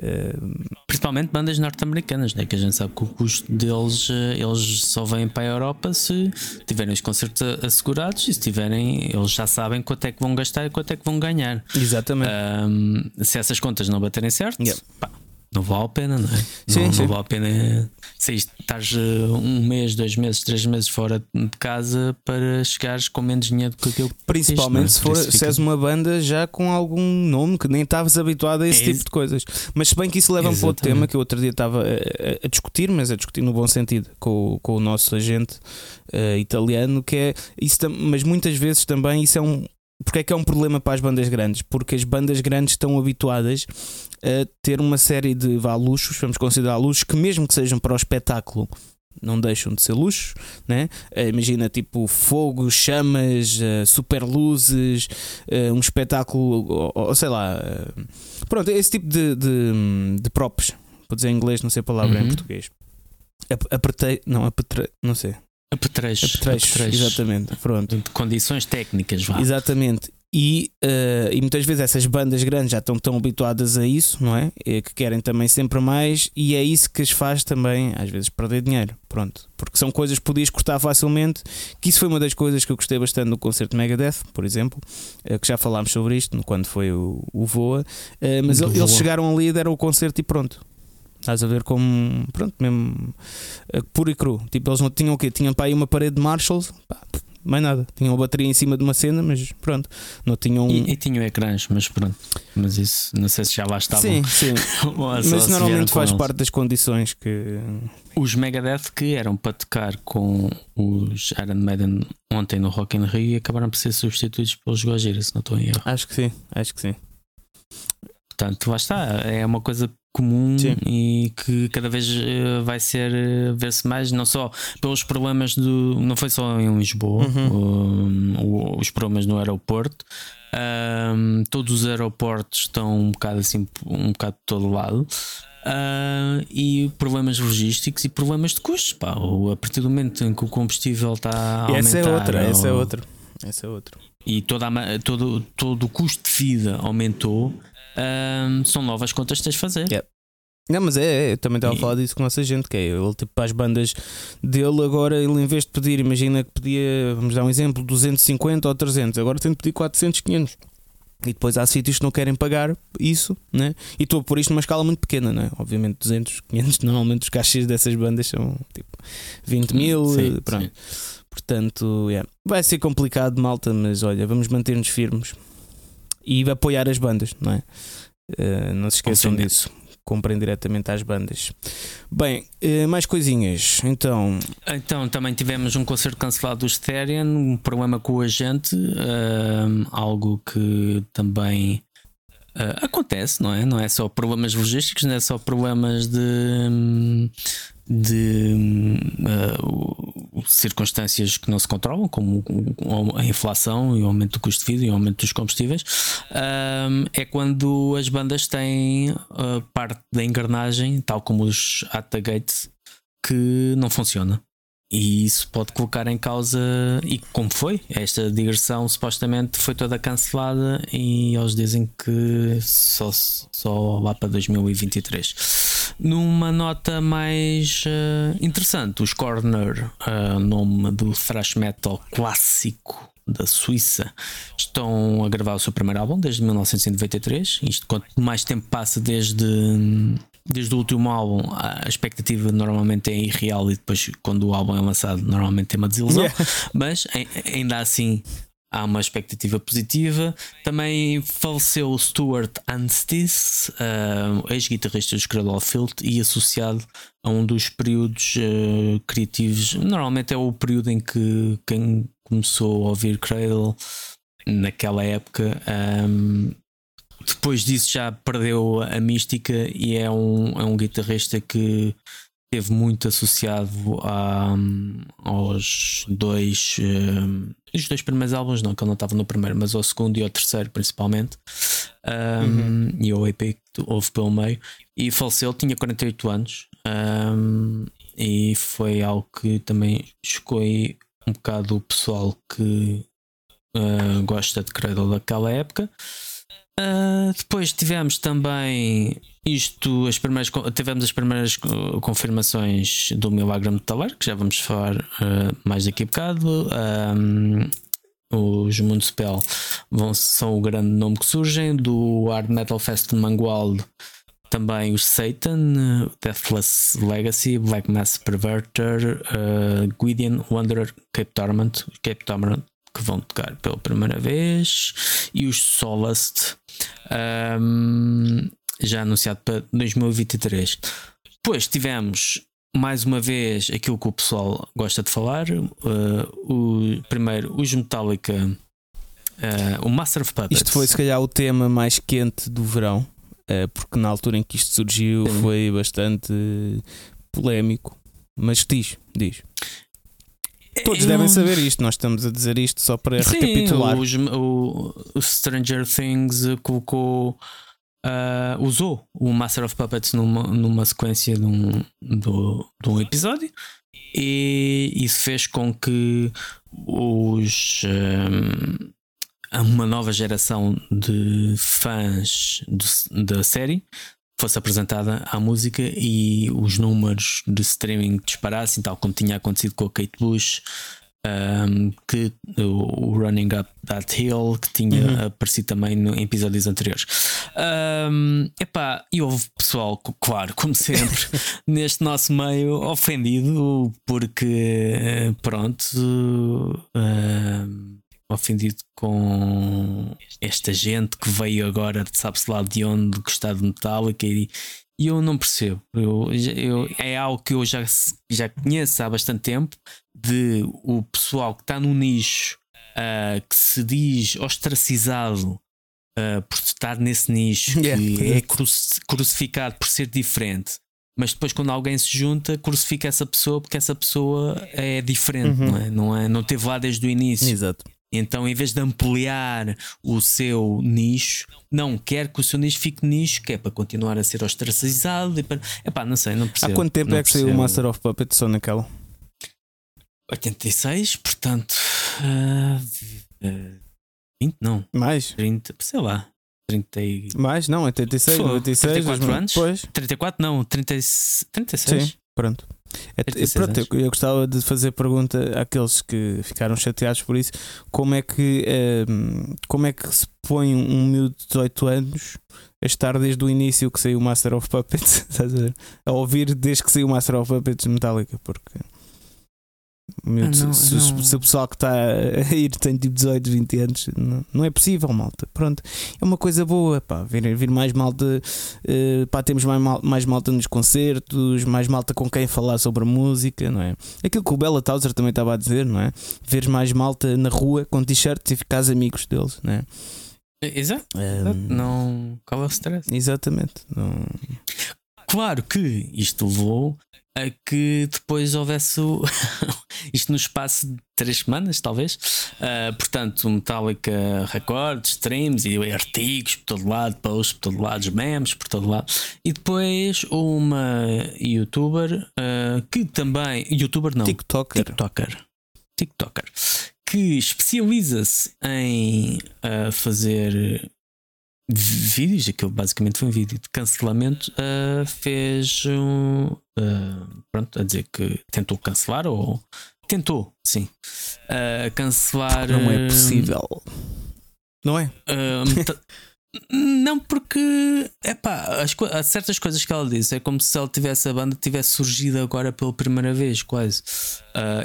Uh, Principalmente bandas norte-americanas, né? que a gente sabe que o custo deles eh, eles só vêm para a Europa se tiverem os concertos assegurados e se tiverem, eles já sabem quanto é que vão gastar e quanto é que vão ganhar. exatamente. Ahm, se essas contas não baterem certo, Yeah. pá, não vale a pena, não é? Sim, não, sim. não vale a pena se isto estás eh, um mês, dois meses, três meses fora de casa para chegares com menos dinheiro do que aquilo que Principalmente se, não é? for, Por isso se és uma banda já com algum nome que nem estavas habituado a esse É tipo de coisas. Mas se bem que isso leva para outro Exatamente. tema que eu outro dia estava a, a- discutir, mas a discutir no bom sentido com, o- com o nosso agente eh, italiano, que é isso, mas muitas vezes também isso é um. Porque é que é um problema para as bandas grandes? Porque as bandas grandes estão habituadas a ter uma série de vá, luxos, vamos considerar luxos, que mesmo que sejam para o espetáculo, não deixam de ser luxos, né? Eh, imagina tipo fogo, chamas, eh, super luzes, eh, um espetáculo, ou, sei lá, pronto, esse tipo de, de, de props, vou dizer em inglês, não sei a palavra em Uhum. português. Ap- Apretei, não, apetre, não sei, apetrechos, apetrechos, apetrechos. exatamente, pronto. de condições técnicas, vá. Exatamente. E, eh, e muitas vezes essas bandas grandes já estão tão habituadas a isso, não é? Que querem também sempre mais, e é isso que as faz também, às vezes, perder dinheiro. Pronto. Porque são coisas que podias cortar facilmente. Que isso foi uma das coisas que eu gostei bastante no concerto de Megadeth, por exemplo, eh, que já falámos sobre isto quando foi o, o Voa. Eh, Mas eles Voa. chegaram ali, deram o concerto e pronto. Estás a ver como, pronto, mesmo eh, puro e cru. Tipo, eles não tinham o quê? Tinham para aí uma parede de Marshalls, pá, mais nada. Tinham a bateria em cima de uma cena, mas pronto, não tinham. E, e tinham ecrãs, mas pronto. Mas isso, não sei se já lá estavam. Sim, sim. Mas se normalmente faz eles. parte das condições que. Os Megadeth que eram para tocar com os Iron Maiden ontem no Rock in Rio acabaram por ser substituídos pelos Gojira, se não estou em erro. Acho que sim, acho que sim. Portanto, lá está. É uma coisa comum Sim. e que cada vez eh, vai ser eh, ver-se mais, não só pelos problemas do. Não foi só em Lisboa, Uhum. um, os problemas no aeroporto. Um, todos os aeroportos estão um bocado assim, um bocado de todo lado. Ah, e problemas logísticos e problemas de custos. Pá. O- A partir do momento em que o combustível está a E aumentar essa é outra, essa é ou- outra. Essa é outra. e toda a todo, todo o custo de vida aumentou, ahm, são novas contas que tens de fazer. Yeah. Não, mas é, é, eu também estava a E- falar disso com a nossa gente, que é ele tipo para as bandas dele agora, ele em vez de pedir, imagina que pedia, vamos dar um exemplo, 250 ou 300, agora tem de pedir 400, 500. E depois há sítios que não querem pagar isso, né? E estou a pôr isto numa escala muito pequena, né? Obviamente 200, 500, normalmente os cachês dessas bandas são tipo 20 mil, Sim, pronto. sim. Portanto, yeah. vai ser complicado, malta, mas olha, vamos manter-nos firmes e apoiar as bandas, não é? Eh, não se esqueçam disso. Comprem diretamente às bandas. Bem, eh, mais coisinhas. Então, Então também tivemos um concerto cancelado do Stereo, um problema com o agente, ahm, algo que também acontece, não é? Não é só problemas logísticos, não é só problemas de, de circunstâncias que não se controlam, como a inflação e o aumento do custo de vida e o aumento dos combustíveis. É quando as bandas têm ah, parte da engrenagem, tal como os At que não funciona. E isso pode colocar em causa. E como foi? Esta digressão supostamente foi toda cancelada e eles dizem que só, só lá para 2023. Numa nota mais eh, interessante, os Corner, eh, nome do thrash metal clássico da Suíça, estão a gravar o seu primeiro álbum desde 1993. Isto quanto mais tempo passa desde desde o último álbum, a expectativa normalmente é irreal e depois, quando o álbum é lançado, normalmente tem uma desilusão. Yeah. Mas ai- ainda assim há uma expectativa positiva. Também faleceu o Stuart Anstice, uh, ex-guitarrista dos Cradle of Filth e associado a um dos períodos eh, criativos. Normalmente é o período em que quem começou a ouvir Cradle naquela época. um, depois disso já perdeu a mística e é um, é um guitarrista que esteve muito associado a, aos dois um, os dois primeiros álbuns, não, que ele não estava no primeiro, mas ao segundo e ao terceiro principalmente. Um, e ao EP que houve pelo meio. E faleceu, tinha 48 anos. Um, e foi algo que também chocou um bocado o pessoal que uh, gosta de Cradle daquela época Uh, depois tivemos também isto, as primeiras, tivemos as primeiras co- confirmações do Milagre Metaleiro, que já vamos falar uh, mais daqui a bocado. Um, os Municipal vão, são o grande nome que surgem. Do Hard Metal Fest de Mangualde, também os Satan, Deathless Legacy, Black Mass Perverter, uh, Wanderer, Cape Torment, Cape Torment que vão tocar pela primeira vez, e os Solast, um, já anunciado para 2023. Depois tivemos mais uma vez aquilo que o pessoal gosta de falar. uh, o, primeiro, os Metallica, uh, o Master of Puppets. isto foi se calhar o tema mais quente do verão, eh, porque na altura em que isto surgiu foi bastante polémico. Mas diz, diz. Todos Eu- devem saber isto, nós estamos a dizer isto só para Sim, recapitular. os- o, o Stranger Things colocou. ah, usou o Master of Puppets numa, numa sequência de um, do, de um episódio e isso fez com que os ahm, uma nova geração de fãs do- da série fosse apresentada à música e os números de streaming disparassem, tal como tinha acontecido com a Kate Bush, um, que o, Running Up That Hill, que tinha Uhum. aparecido também no, em episódios anteriores. Um, epá, e houve pessoal, claro, como sempre, neste nosso meio ofendido, porque eh, pronto. um, ofendido com esta gente que veio agora, sabe-se lá de onde, gostar de Metallica e, e eu não percebo. Eu, eu- é algo que eu já, já conheço há bastante tempo de o pessoal que está no nicho ah, que se diz ostracizado uh, por estar nesse nicho, Yeah. que é cruci- crucificado por ser diferente. Mas depois, quando alguém se junta, crucifica essa pessoa porque essa pessoa é diferente, Uhum. não é? Não, é? não teve lá desde o início. Exato. Então, em vez de ampliar o seu nicho, não quer que o seu nicho fique nicho, que é para continuar a ser ostracizado. E para... Epá, não sei, não percebo. Há quanto tempo não é que saiu o percebo. Master of Puppets só naquela? 86, portanto. ah, ah, 20, não, Mais? 30, sei lá. 30 e... Mais? Não, 86, Pô, 96. 34 2000. anos? Pois, 34, não, 30, 36. sim, pronto. É, 36 pronto, eu, eu gostava de fazer pergunta àqueles que ficaram chateados por isso: como é que, ehm, como é que se põe um miúdo de 18 anos a estar desde o início que saiu o Master of Puppets a, ouvir desde que saiu o Master of Puppets Metallica? Porque miúdo, Ah, não, se, não. se o pessoal que está a ir tem tipo 18, 20 anos, não, não é possível, malta. Pronto, é uma coisa boa, pá, vir, vir mais malta, eh, pá, temos mais, mal- mais malta nos concertos, mais malta com quem falar sobre música, não é? Aquilo que o Bella Tauser também estava a dizer, não é? Ver mais malta na rua com t-shirts e ficares amigos deles, não é? Exato, Ehm, não. Qual é o stress? Exatamente. Não... Claro que isto levou a que depois houvesse o... isto no espaço de três semanas, talvez. Ah, portanto, Metallica recordes, streams e artigos por todo lado, posts por todo lado, memes por todo lado. E depois uma youtuber ah, que também. Youtuber não. TikToker. TikToker. TikToker. Que especializa-se em ah, fazer vídeos, aquilo basicamente foi um vídeo de cancelamento, ah, fez um. ah, pronto, a dizer que tentou cancelar ou. Tentou, sim. ah, cancelar. Não é possível. Não é? não, porque epá, as há certas coisas que ela disse é como se ela tivesse a banda tivesse surgido agora pela primeira vez, quase.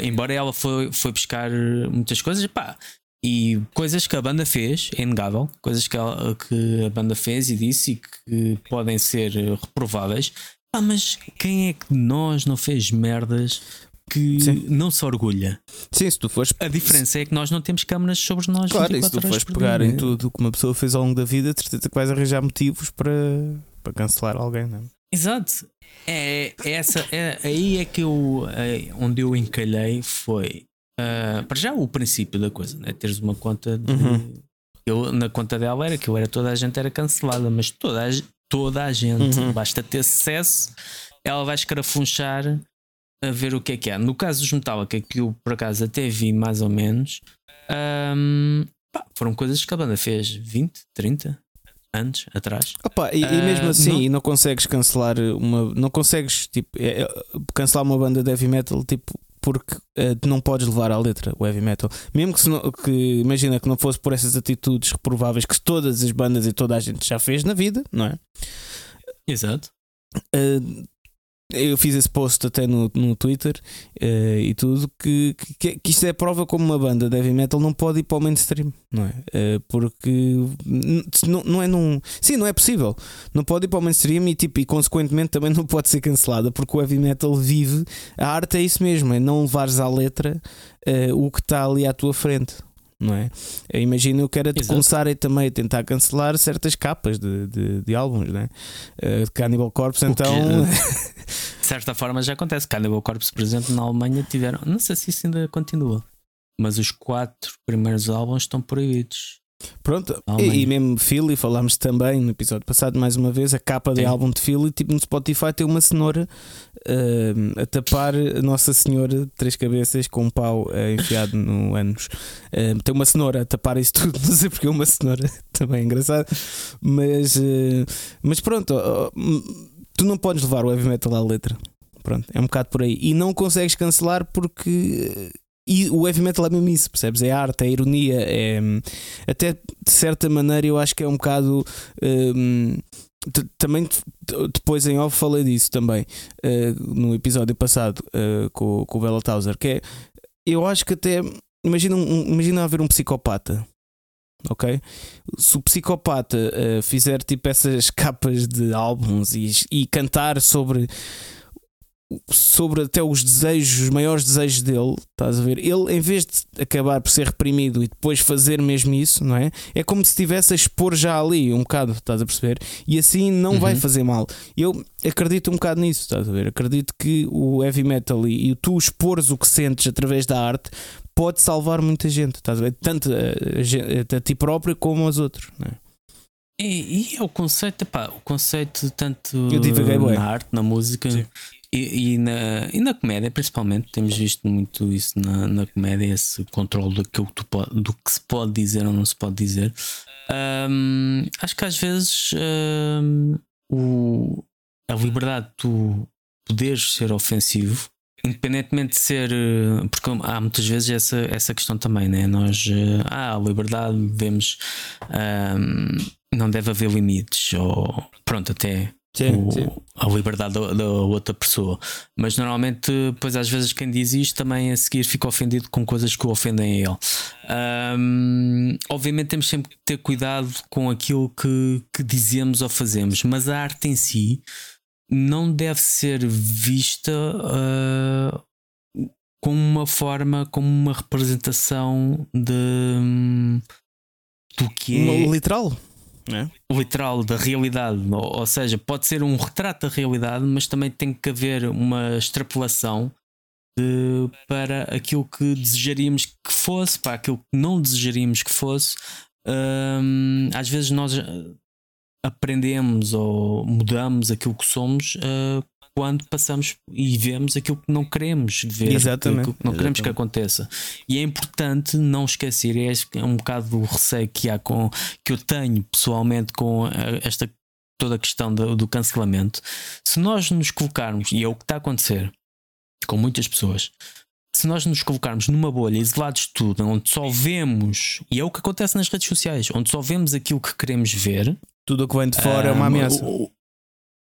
Embora ela foi, foi buscar muitas coisas, epá, e coisas que a banda fez, é inegável, coisas que, ela- que a banda fez e disse e que podem ser reprováveis. Ah, mas quem é que de nós não fez merdas que Sim. não se orgulha? Sim, se tu fores. A diferença é que nós não temos câmaras sobre nós. Claro, e se 24 tu fores pegar dia. em tudo o que uma pessoa fez ao longo da vida, certeza que vais arranjar motivos para, para cancelar alguém, não é? Exato. É, é essa, é, aí é que eu é, onde eu encalhei foi ah, para já o princípio da coisa, né? teres uma conta de, Uhum. eu na conta dela era que eu era toda a gente era cancelada, mas toda a, toda a gente Uhum. basta ter sucesso, ela vai escarafunchar a ver o que é que há. No caso dos Metallica, que eu por acaso até vi mais ou menos, ahm, pá, foram coisas que a banda fez 20, 30 anos atrás. Opa, e, e Ah, mesmo assim, não- e não consegues cancelar uma. Não consegues tipo, é- é- cancelar uma banda de heavy metal tipo, porque tu não podes levar à letra o heavy metal. Mesmo que, se não- que imagina que não fosse por essas atitudes reprováveis que todas as bandas e toda a gente já fez na vida, não é? Exato. Uh, eu fiz esse post até no, no Twitter uh, e tudo que, que, que isto é prova como uma banda de heavy metal não pode ir para o mainstream, não é? Uh, porque não, não é num. Sim, não é possível. Não pode ir para o mainstream e, tipo, e consequentemente também não pode ser cancelada porque o heavy metal vive. A arte é isso mesmo, é não levares à letra uh, o que está ali à tua frente. Não é? Eu imagino eu quero Exato. começar a também a tentar cancelar certas capas de, de, de álbuns, não é? Uh, de Cannibal Corpse, O que, então. De certa forma já acontece. Cannibal Corpse, por exemplo, na Alemanha tiveram. Não sei se isso ainda continua. Mas os quatro primeiros álbuns estão proibidos. Pronto, e, e mesmo Philly, falámos também no episódio passado, mais uma vez, a capa de Sim. álbum de Philly, tipo no Spotify, tem uma cenoura ah, a tapar Nossa Senhora Três Cabeças com um pau ah, enfiado no ânus. Ah, tem uma cenoura a tapar isso tudo, não sei porque é uma cenoura, também é engraçado, mas, ah, mas pronto, ó, tu não podes levar o heavy metal à letra. Pronto, é um bocado por aí. E não consegues cancelar porque. E o heavy metal é mesmo isso, percebes? É arte, é ironia, é. Até de certa maneira eu acho que é um bocado. hum, t- também depois em off falei disso também uh, no episódio passado uh, com, com o Bella Tauser, que é. Eu acho que até. Imagina, um, imagina haver um psicopata. Ok? Se o psicopata uh, fizer tipo essas capas de álbuns e, e cantar sobre sobre até os desejos, os maiores desejos dele, estás a ver? Ele, em vez de acabar por ser reprimido e depois fazer mesmo isso, não é? É como se estivesse a expor já ali um bocado, estás a perceber? E assim não uhum. vai fazer mal. Eu acredito um bocado nisso, estás a ver? Acredito que o heavy metal e, e tu expores o que sentes através da arte pode salvar muita gente, estás a ver? Tanto a, a, a ti próprio como aos outros, não é? E, e é o conceito, epá, o conceito tanto na arte, na música e, e, na, e na comédia, principalmente, temos visto muito isso na, na comédia, esse controle daquilo que pode, do que se pode dizer ou não se pode dizer. Um, acho que às vezes um, o, a liberdade de tu poderes ser ofensivo Independentemente de ser. Porque há muitas vezes essa, essa questão também, né? Nós. Ah, a liberdade, devemos. Um, não deve haver limites, ou pronto, até sim, o, sim. a liberdade da, da, outra pessoa. Mas normalmente, depois às vezes quem diz isto também a seguir fica ofendido com coisas que o ofendem a ele. Um, obviamente temos sempre que ter cuidado com aquilo que, que dizemos ou fazemos, mas a arte em si não deve ser vista uh, como uma forma, como uma representação de do que é literal é? literal da realidade, ou, ou, seja, pode ser um retrato da realidade, mas também tem que haver uma extrapolação de, para aquilo que desejaríamos que fosse, para aquilo que não desejaríamos que fosse. Hum, às vezes nós eh, aprendemos ou mudamos aquilo que somos uh, quando passamos e vemos aquilo que não queremos ver, Exatamente. aquilo que não queremos Exatamente. que aconteça. E é importante não esquecer, é, é um bocado do receio que há com que eu tenho pessoalmente com esta toda a questão do, do cancelamento. Se nós nos colocarmos, e é o que está a acontecer com muitas pessoas, se nós nos colocarmos numa bolha, isolados de tudo, onde só vemos, e é o que acontece nas redes sociais, onde só vemos aquilo que queremos ver, tudo o que vem de fora um, é uma ameaça. O,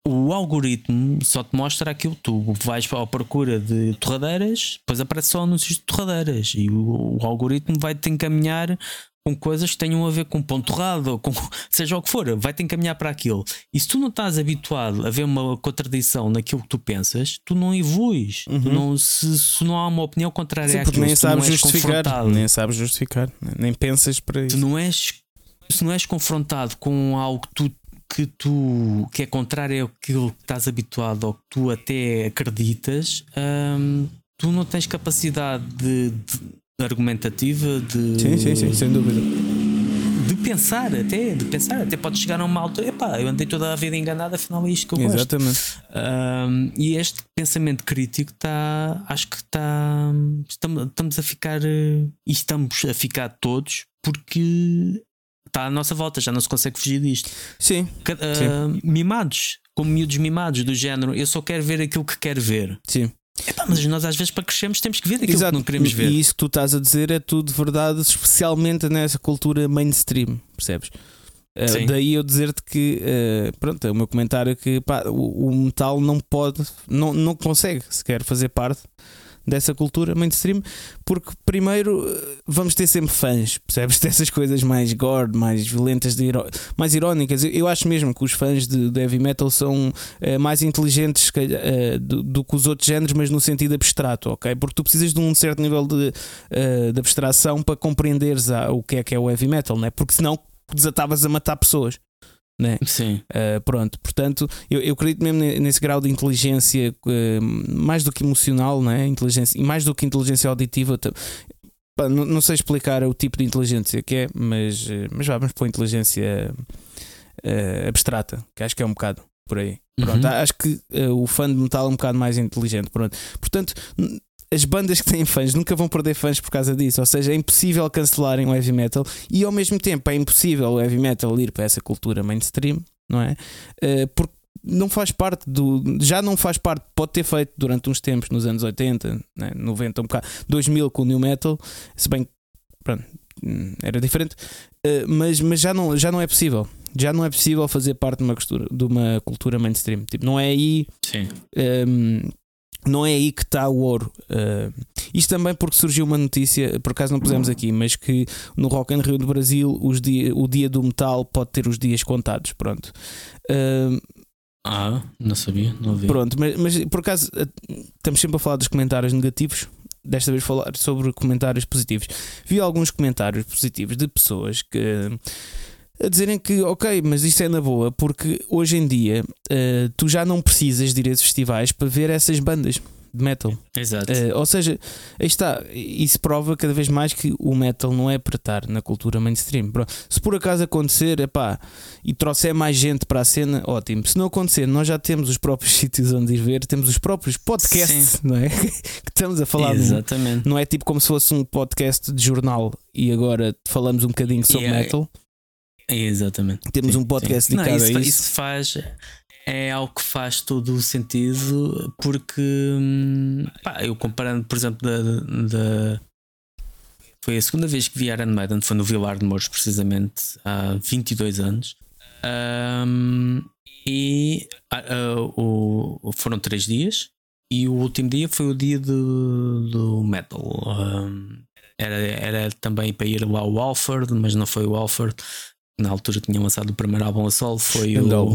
o algoritmo só te mostra aquilo. Tu vais à procura de torradeiras, depois aparece só anúncios de torradeiras. E o, o algoritmo vai-te encaminhar com coisas que tenham a ver com ponto errado, ou com seja o que for, vai-te encaminhar para aquilo. E se tu não estás habituado a ver uma contradição naquilo que tu pensas, tu não evoluís. Uhum. Tu não, se, se, não há uma opinião contrária Sim, àquilo, nem sabes justificar, nem sabes justificar, nem pensas para isso. Tu não és, se não és confrontado com algo que tu que tu que é contrário àquilo que estás habituado ou que tu até acreditas, hum, tu não tens capacidade de, de argumentativa de sim, sim, sim, sem dúvida. de pensar até de pensar. Até pode chegar a uma altura epá, eu andei toda a vida enganado afinal é isto que eu Exatamente. gosto um, e este pensamento crítico está acho que está estamos a ficar e estamos a ficar todos porque está à nossa volta, já não se consegue fugir disto. Sim. Uh, sim. Mimados, como miúdos mimados, do género, eu só quero ver aquilo que quero ver. Sim. Epá, mas nós às vezes para crescermos temos que ver aquilo Exato. que não queremos ver. E isso que tu estás a dizer é tudo verdade, especialmente nessa cultura mainstream, percebes? Uh, daí eu dizer-te que, uh, pronto, é o meu comentário que pá, o, o, metal não pode, não, não consegue sequer fazer parte dessa cultura mainstream, porque primeiro vamos ter sempre fãs, percebes? Dessas coisas mais gore, mais violentas, mais irónicas. Eu acho mesmo que os fãs de, de heavy metal são uh, mais inteligentes uh, do, do, que os outros géneros, mas no sentido abstrato, ok? Porque tu precisas de um certo nível de, de abstração para compreenderes o que é que é o heavy metal, né? porque senão desatavas a matar pessoas. Né? Sim. Uh, pronto, portanto, eu, eu acredito mesmo nesse grau de inteligência uh, mais do que emocional, né? inteligência, e mais do que inteligência auditiva. Pá, não, não, sei explicar o tipo de inteligência que é, mas, uh, mas vamos para a inteligência abstrata, que acho que é um bocado por aí. Pronto, uhum. acho que o fã de metal é um bocado mais inteligente. Pronto. Portanto, as bandas que têm fãs nunca vão perder fãs por causa disso. Ou seja, é impossível cancelarem o heavy metal e ao mesmo tempo é impossível o heavy metal ir para essa cultura mainstream, não é? Uh, porque não faz parte do. Já não faz parte, pode ter feito durante uns tempos, nos anos 80, né, 90, um bocado, 2000 com o New Metal, se bem que pronto, hum, era diferente, uh, mas, mas já, não, já não é possível. Já não é possível fazer parte de uma, costura, de uma cultura mainstream. Tipo, não é aí. Sim. Um, não é aí que está o ouro. Uh, isto também porque surgiu uma notícia, por acaso não pusemos aqui, mas que no Rock in Rio do Brasil dia, o dia do metal pode ter os dias contados. Pronto. Uh, Ah, não sabia, não vi. Pronto, mas, mas por acaso eh, estamos sempre a falar dos comentários negativos. Desta vez falar sobre comentários positivos. Vi alguns comentários positivos de pessoas que a dizerem que, ok, mas isso é na boa, porque hoje em dia uh, tu já não precisas de ir a esses festivais para ver essas bandas de metal. Exato. Uh, ou seja, aí está, isso prova cada vez mais que o metal não é para estar na cultura mainstream. Se por acaso acontecer, epá, e trouxer mais gente para a cena, ótimo. Se não acontecer, nós já temos os próprios sítios onde ir ver, temos os próprios podcasts, Sim. não é? que estamos a falar. Exatamente. não é tipo como se fosse um podcast de jornal e agora falamos um bocadinho sobre yeah. metal. Exatamente. Temos sim, um podcast sim. dedicado não, isso, a isso. Isso faz. É algo que faz todo o sentido porque hum, pá, eu comparando, por exemplo, da, da, foi a segunda vez que vi Iron Maiden, foi no Vilar de Mouros, precisamente há 22 anos. Um, e uh, uh, foram três dias. E o último dia foi o dia do, do metal. Um, era, era também para ir lá ao Alford, mas não foi o Alford na altura tinha lançado o primeiro álbum a solo foi o,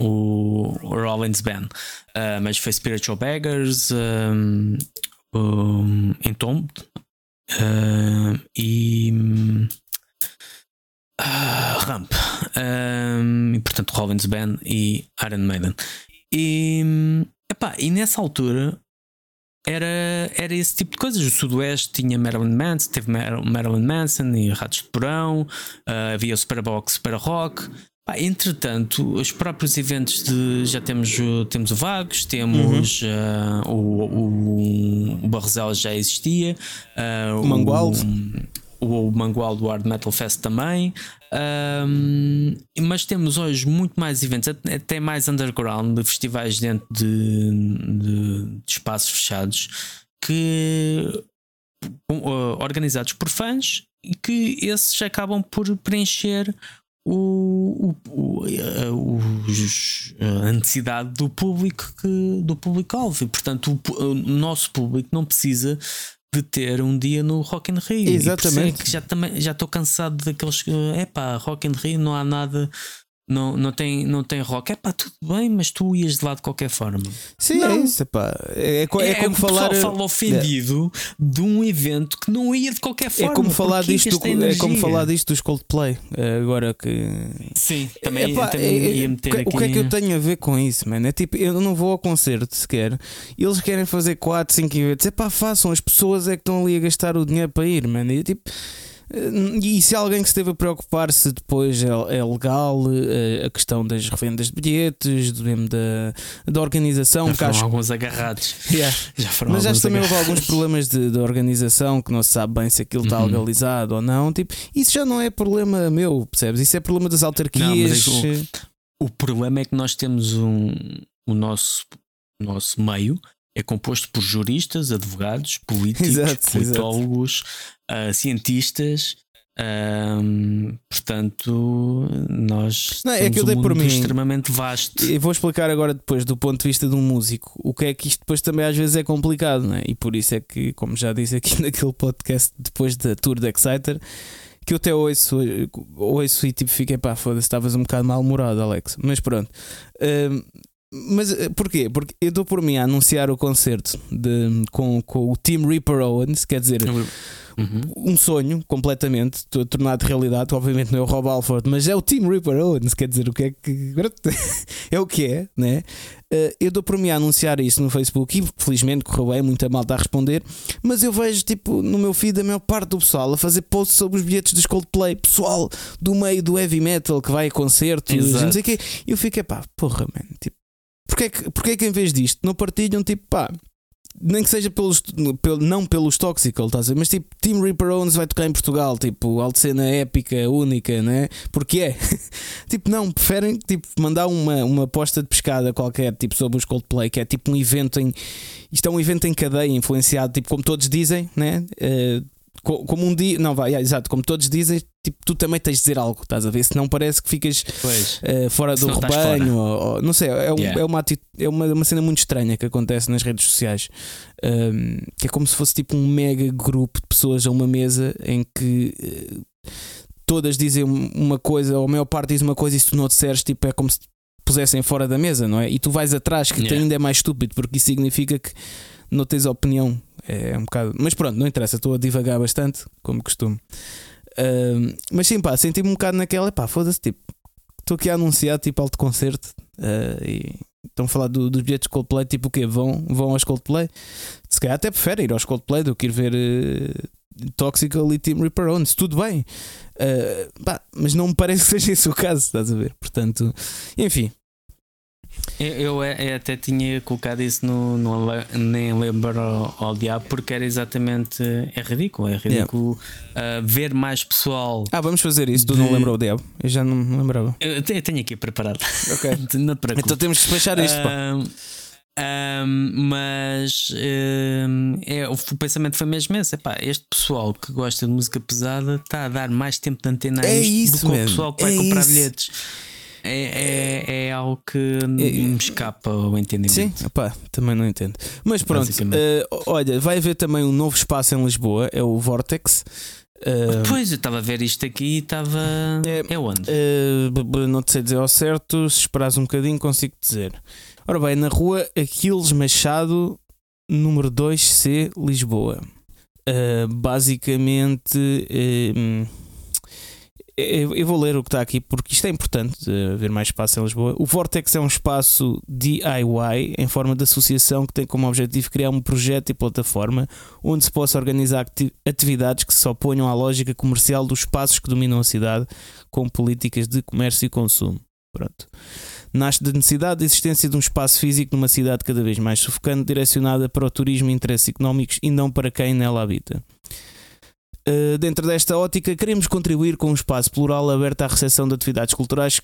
o, o Rollins Band, uh, mas foi Spiritual Beggars, um, um, Entombed uh, e uh, Ramp, um, e portanto Rollins Band e Iron Maiden. E, epá, e nessa altura era, era esse tipo de coisas. O Sudoeste tinha Marilyn Manson, teve Marilyn Manson e Ratos de Porão, uh, havia o Superbox, Super Rock. Pá, entretanto, os próprios eventos de. Já temos, temos o Vagos, temos uhum. uh, o, o, o Barrozel já existia, uh, o Mangualdo. O, o Mangual do Hard Metal Fest também, um, mas temos hoje muito mais eventos, até mais underground, de festivais dentro de, de, de espaços fechados que uh, organizados por fãs e que esses acabam por preencher o, o, o, os, a necessidade do público que, do público alvo e portanto o nosso público não precisa de ter um dia no Rock in Rio. Exatamente. que já também já estou cansado daqueles é pá, Rock in Rio não há nada não, não, tem, não tem rock, é pá, tudo bem, mas tu ias de lá de qualquer forma. Sim, é não. é isso, pá. É, é, é, é como falar. O fala ofendido de um evento que não ia de qualquer forma. É como falar, disto, do, é como falar disto dos Coldplay. Eh, agora que. Sim, também, Epá, também ia meter o aqui. O que é que eu tenho a ver com isso, mano? É tipo, eu não vou ao concerto sequer. Eles querem fazer 4, 5 eventos. É pá, façam, as pessoas é que estão ali a gastar o dinheiro para ir, mano. E tipo. E se alguém que esteve a preocupar se depois é, é legal eh, a questão das revendas de bilhetes, do mesmo da, da organização. Já foram acho... alguns agarrados. Yeah. Já foram Mas já também houve alguns problemas de, de, organização que não se sabe bem se aquilo está uhum. legalizado ou não. Tipo, isso já não é problema meu, percebes? Isso é problema das autarquias. Não, é o, o, problema é que nós temos um, o nosso, nosso meio é composto por juristas, advogados, políticos, exato, politólogos, exato. Uh, cientistas. Um, portanto, nós não, é que eu dei um por mim extremamente vasto. Eu vou explicar agora, depois, do ponto de vista de um músico, o que é que isto depois também às vezes é complicado, não é? e por isso é que, como já disse aqui naquele podcast, depois da tour de Exciter, que eu até ouço, ouço e tipo fiquei pá, foda-se, estavas um bocado mal-humorado, Alex. Mas pronto. Um, mas eh, porquê? Porque eu estou por mim a anunciar o concerto de, com, com o Team Reaper Owens, quer dizer, uhum. um sonho completamente tornado realidade. Obviamente não é o Rob Alford, mas é o Team Reaper Owens, quer dizer, o que é que é o que é, né? Eh, eu dou por mim a anunciar isso no Facebook e felizmente correu bem, muita malta a responder. Mas eu vejo, tipo, no meu feed, a maior parte do pessoal a fazer posts sobre os bilhetes dos Coldplay, pessoal do meio do heavy metal que vai a concertos, não sei o quê. Eu fico, pá, porra, man, tipo Porquê que, porquê que em vez disto não partilham tipo pá, nem que seja pelos, pelo, não pelos Toxical, estás a? Mas tipo, Team Reaper Owens vai tocar em Portugal, tipo, cena épica, única, né? Porque é. tipo, não, preferem tipo, mandar uma, uma aposta de pescada qualquer, tipo, sobre os Coldplay, que é tipo um evento em. Isto é um evento em cadeia, influenciado, tipo, como todos dizem, né? Uh, como um dia, não vai, exato, como todos dizem, tipo, tu também tens de dizer algo, estás a ver? Se não parece que ficas uh, fora do rebanho, ou, ou, não sei, é, um, yeah. é, uma, é uma, uma cena muito estranha que acontece nas redes sociais, um, que é como se fosse tipo um mega grupo de pessoas a uma mesa em que uh, todas dizem uma coisa, ou a maior parte diz uma coisa e se tu não disseres, tipo, é como se pusessem fora da mesa, não é? E tu vais atrás, que Yeah. ainda é mais estúpido, porque isso significa que não tens opinião. É um bocado. Mas pronto, não interessa, estou a divagar bastante, como costumo. Ahm, mas sim, pá, senti-me um bocado naquela, pá, foda-se, tipo, estou aqui a anunciar tipo alto concerto ah, e estão a falar do- dos bilhetes Coldplay, tipo o quê? Vão, vão aos Coldplay? Se calhar até prefere ir aos Coldplay do que ir ver eh, Toxical e Team Reaper Owns, tudo bem, Ah, pá, mas não me parece que seja esse o caso, estás a ver? Portanto, enfim, Eu, eu é- eu até tinha colocado isso no, no Nem Lembro ao, ao Diabo porque era exatamente. É ridículo, é ridículo ah, ver mais pessoal. ah, vamos fazer isso. Tu não De- lembrou o Diabo? Eu já não me lembrava. Eu eu tenho aqui preparado. Ok. Não te preocupes. Então temos que despachar isto. Ahm, ahm, mas é, o, pensamento foi mesmo esse: epá, este pessoal que gosta de música pesada está a dar mais tempo de antena a É isto isso, do que o pessoal que vai É comprar isso. bilhetes. É, é, é algo que me escapa ao entendimento. Sim, também não entendo. Mas pronto, eh, olha, vai haver também um novo espaço em Lisboa, é o Vortex. Eh, Pois, eu estava a ver isto aqui e estava. É- É onde? b- não te sei dizer ao certo, se esperares um bocadinho, consigo dizer. Ora bem, na rua Aquiles Machado, número 2C, Lisboa. Eh, basicamente, hum, eu vou ler o que está aqui porque isto é importante eh, haver mais espaço em Lisboa. O Vortex é um espaço DIY em forma de associação que tem como objetivo criar um projeto e plataforma onde se possa organizar ati- atividades que se oponham à lógica comercial dos espaços que dominam a cidade com políticas de comércio e consumo. Pronto. Nasce da necessidade de existência de um espaço físico numa cidade cada vez mais sufocante, direcionada para o turismo e interesses económicos e não para quem nela habita. Uh, dentro desta ótica, queremos contribuir com um espaço plural aberto à recepção de atividades culturais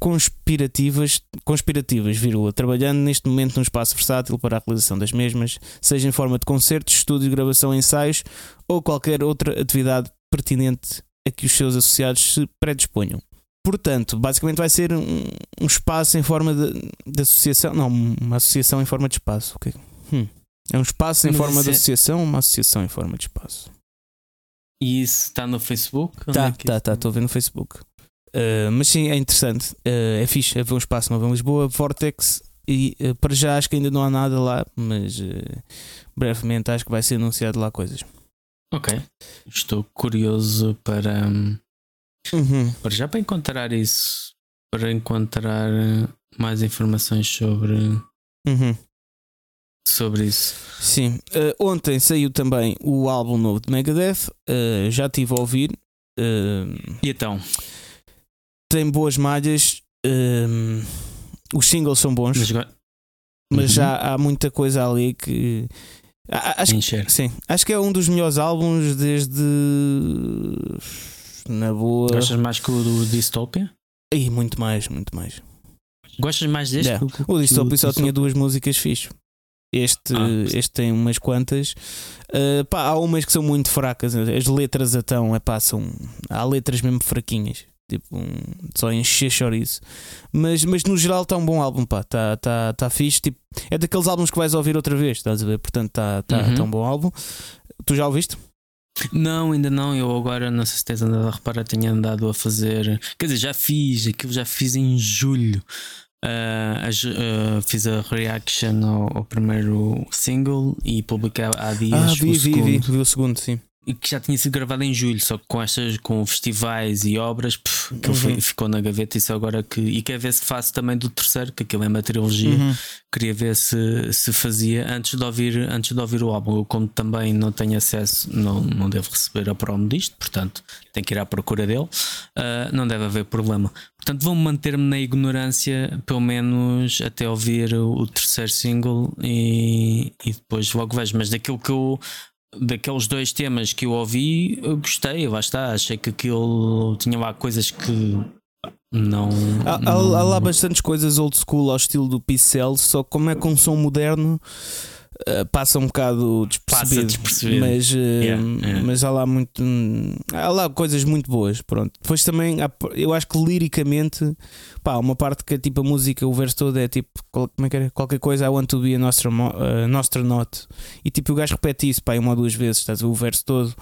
conspirativas, conspirativas, vírgula, trabalhando neste momento num espaço versátil para a realização das mesmas, seja em forma de concertos, estúdio, gravação, ensaios ou qualquer outra atividade pertinente a que os seus associados se predisponham. Portanto, basicamente vai ser um, um espaço em forma de, de associação, não, uma associação em forma de espaço. ok? Hum. É um espaço em Mas forma de é- associação, uma associação em forma de espaço. E isso está no Facebook? Onde Tá, é que tá, estou a ver no Facebook. Uh, mas sim, é interessante. Uh, é fixe haver um espaço novo em Lisboa, Vortex, e uh, para já acho que ainda não há nada lá, mas uh, brevemente acho que vai ser anunciado lá coisas. Ok. Estou curioso para. hum, Uhum. Para já para encontrar isso, para encontrar eh, mais informações sobre, Uhum. Sobre isso. Sim. Uh, ontem saiu também o álbum novo de Megadeth, uh, já estive a ouvir. Uh, E então, tem boas malhas, os singles são bons, mas agora mas Uhum. já há muita coisa ali que. Acho encher. Sim, acho que é um dos melhores álbuns desde. Na boa. Gostas mais que o do Dystopia? Ih, muito mais, muito mais. Gostas mais deste? Yeah. O Dystopia só tinha duas músicas fixe. Este, Ah. este tem umas quantas. Uh, pá, há umas que são muito fracas. As letras então, é pá, são. Há letras mesmo fraquinhas. Tipo, um, só encher chouriço. Mas, mas no geral está um bom álbum, pá. Está tá, tá fixe. Tipo, é daqueles álbuns que vais ouvir outra vez, estás a ver? Portanto, está tá, Uhum. tá um bom álbum. Tu já ouviste? Não, ainda não. Eu agora, não sei se tens andado a reparar, tenho andado a fazer. Quer dizer, já fiz, aquilo já fiz em julho. Ju- ah, fiz a reaction ao, ao primeiro single e publiquei há dias Ah, o vi, vi, segundo. vi, vi o segundo, sim. E que já tinha sido gravado em julho, só que com estas com festivais e obras, foi- Uhum. ficou na gaveta. Isso agora que. E quer ver se faço também do terceiro, que aquilo é uma trilogia. Uhum. Queria ver se, se fazia antes de, ouvir, antes de ouvir o álbum. Eu, como também não tenho acesso, não, não devo receber a promo disto, portanto tenho que ir à procura dele. ah, não deve haver problema. Portanto, vou manter-me na ignorância, pelo menos até ouvir o, terceiro single e, e depois logo vejo. Mas daquilo que eu. Daqueles dois temas que eu ouvi, eu gostei, lá está. Achei que aquilo tinha lá coisas que não. Há, não- há lá bastantes coisas old school ao estilo do Pixel, só como é com um som moderno eh, passa um bocado despercebido. Despercebido. Mas, eh, Yeah, yeah. mas há lá muito. Há lá coisas muito boas. Pronto. Depois também há- eu acho que liricamente pá, uma parte que é tipo a música, o verso todo é tipo qual- como é que era? qualquer coisa I want to be an astromo- uh. E tipo o gajo repete isso pá, uma ou duas vezes, estás a o verso todo.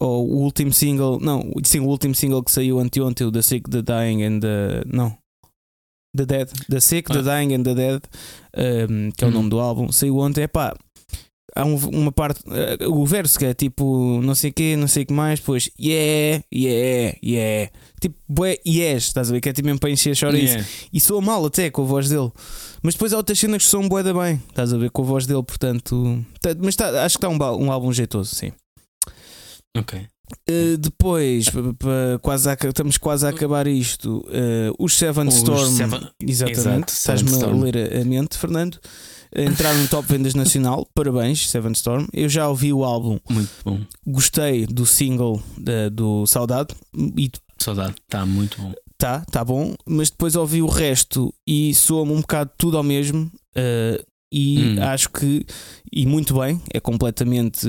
Ou o último single, não, sim, o último single que saiu anteontem, o The Sick, The Dying and the. Não. The Dead, The Sick, The Ah. Dying and The Dead, um, que é o Hum. nome do álbum, saiu ontem. É pá, há um- uma parte, eh, o verso que é tipo não sei o que, não sei o que mais, depois yeah, yeah, yeah. Tipo, bué, yes, estás a ver? Que é tipo mesmo para encher a chorar Yeah. e soa mal até com a voz dele. Mas depois há outras cenas que soam bué da bem, estás a ver? Com a voz dele, portanto. tá- mas tá- acho que está um, um álbum jeitoso, sim. Ok. Uh, depois, quase a estamos quase a acabar isto. uh, os Seven Os Storm, Seven- exatamente. Estás-me a ler a- mente, Fernando. Entraram no top vendas nacional, parabéns, Seven Storm. Eu já ouvi o álbum, Muito bom. gostei do single da- do Saudade e Saudade. Está muito bom. tá, tá bom, mas depois ouvi o resto e soa-me um bocado tudo ao mesmo. uh, e Hum. acho que, e muito bem, é completamente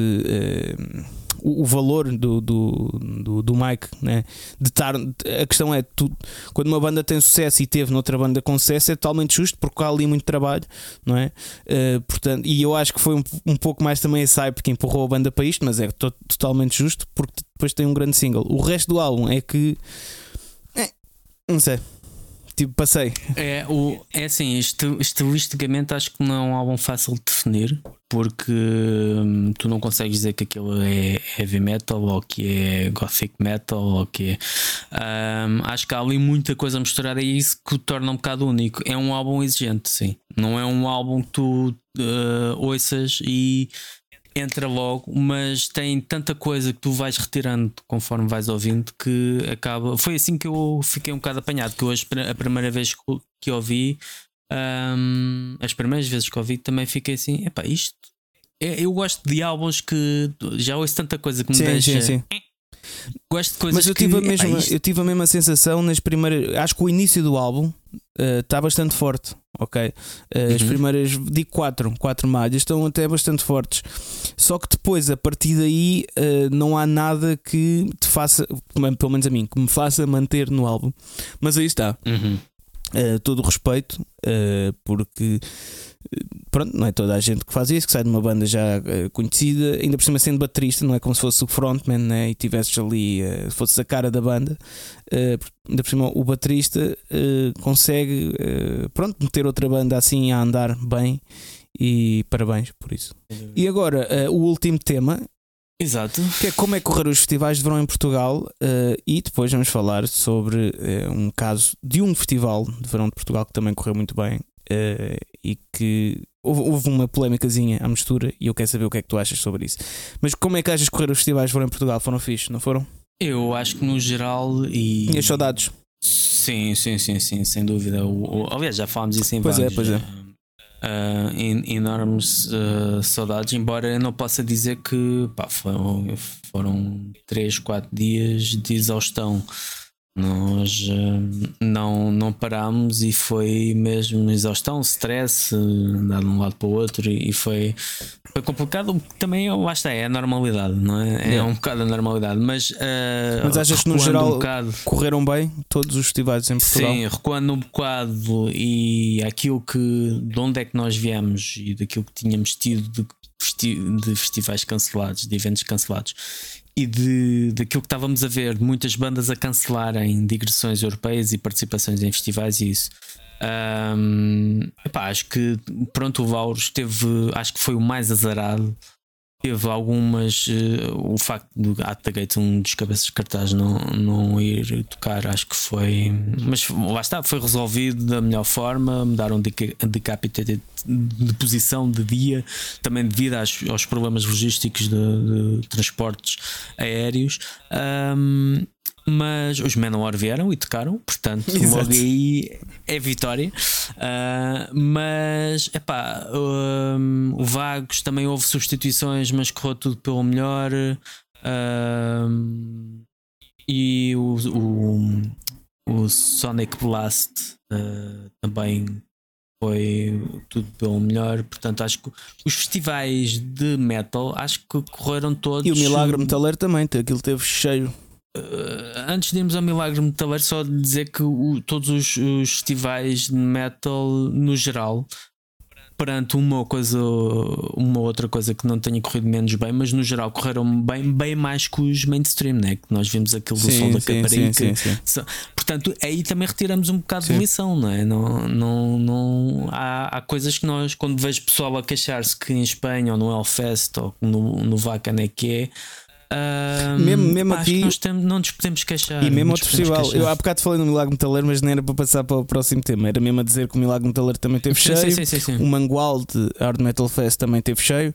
o, o valor do, do, do, do Mike, né? de estar. A questão é: tu, quando uma banda tem sucesso e teve noutra banda com sucesso, é totalmente justo porque há ali muito trabalho, não é? Uh, portanto, e eu acho que foi um, um pouco mais também a Cype que empurrou a banda para isto, mas é to- totalmente justo porque depois tem um grande single. O resto do álbum é que. é, não sei. Tipo, passei. É, o, é assim, esti- estilisticamente acho que não é um álbum fácil de definir porque hum, tu não consegues dizer que aquilo é heavy metal ou que é gothic metal ou que é. hum, acho que há ali muita coisa misturada e isso que o torna um bocado único. É um álbum exigente, sim. Não é um álbum que tu eh, ouças e entra logo, mas tem tanta coisa que tu vais retirando conforme vais ouvindo que acaba. Foi assim que eu fiquei um bocado apanhado. Que hoje, a primeira vez que que ouvi, hum, as primeiras vezes que ouvi, também fiquei assim: epá, isto. é- Eu gosto de álbuns que já ouço tanta coisa que me Sim, deixa. sim, sim. Gosto de coisas Mas eu que, tive, a epá, mesma, isto- eu tive a mesma sensação nas primeiras. Acho que o início do álbum está bastante forte, ok? As Uhum. primeiras, digo quatro, quatro malhas estão até bastante fortes. Só que depois, a partir daí, uh, não há nada que te faça, pelo menos a mim, que me faça manter no álbum. Mas aí está. Uhum. Uh, todo o respeito, uh, porque pronto, não é toda a gente que faz isso, que sai de uma banda já uh, conhecida, ainda por cima sendo baterista, não é como se fosse o frontman né, e tivesses ali, uh, fosses a cara da banda, uh, ainda por cima o baterista uh, consegue uh, pronto, meter outra banda assim a andar bem e parabéns por isso. E agora, o último tema Exato. que é como é correr os festivais de verão em Portugal eh, e depois vamos falar sobre eh, um caso de um festival de verão de Portugal que também correu muito bem eh, e que houve, houve uma polémicazinha à mistura e eu quero saber o que é que tu achas sobre isso. Mas como é que achas correr os festivais verão em Portugal? Foram fixe, não foram? Eu acho que no geral. E... Tinhas saudades? Sim, sim, sim, sim, sem dúvida. O, o- aliás, já falámos isso em Pois é, vários. pois é. eh, en- enormes eh, saudades, embora eu não possa dizer que pá, foram, foram 3, 4 dias de exaustão. Nós eh, não, não parámos e foi mesmo exaustão, stress, andar de um lado para o outro e, foi, foi complicado. Também lá está, é a normalidade, não é? É Yeah. um bocado a normalidade, mas, eh, Mas achas que no geral um bocado, Correram bem todos os festivais em Portugal? Sim, recuando um bocado e aquilo que de onde é que nós viemos e daquilo que tínhamos tido de, de festivais cancelados, de eventos cancelados e de, daquilo que estávamos a ver de muitas bandas a cancelarem digressões europeias e participações em festivais e isso. Ahm, epá, acho que pronto, o Vaurus teve, acho que foi o mais azarado. Teve algumas. eh, o facto do At the um dos cabeças de cartaz, não, não ir tocar, acho que foi. Mas lá está, foi resolvido da melhor forma. Mudaram de, de de posição de dia, também devido às- aos problemas logísticos de, de transportes aéreos. Ahm, mas os Manowar vieram e tocaram, portanto, Exato. logo aí é vitória. Ah, mas epá, hum, o Vagos também houve substituições, mas correu tudo pelo melhor. Ahm, e o, o, o Sonic Blast ah, também foi tudo pelo melhor. Portanto, acho que os festivais de metal acho que correram todos. E o Milagre Metaleiro também, aquilo teve cheio. Uh, antes de irmos ao Milagre Metaleiro, só dizer que o- todos os, os festivais de metal, no geral, perante uma coisa, uma outra coisa que não tenha corrido menos bem, mas no geral correram bem, bem mais que os mainstream, né? Que nós vimos aquilo do som da Caparica. Portanto, aí também retiramos um bocado Sim. de lição, não é? Não, não, não, há, há coisas que nós, quando vejo pessoal a queixar-se que em Espanha ou no Hellfest ou no, no Vacan é que é. Ah, Mesmo- mesmo pá, acho que aqui- nós tem- não nos podemos queixar. E mesmo outro festival, eu queixar. há bocado falei no Milagre Metaleiro, mas não era para passar para o próximo tema, era mesmo a dizer que o Milagre Metaleiro também teve Sim, cheio. sim, sim, sim. O Mangual de Hard Metal Fest também teve cheio.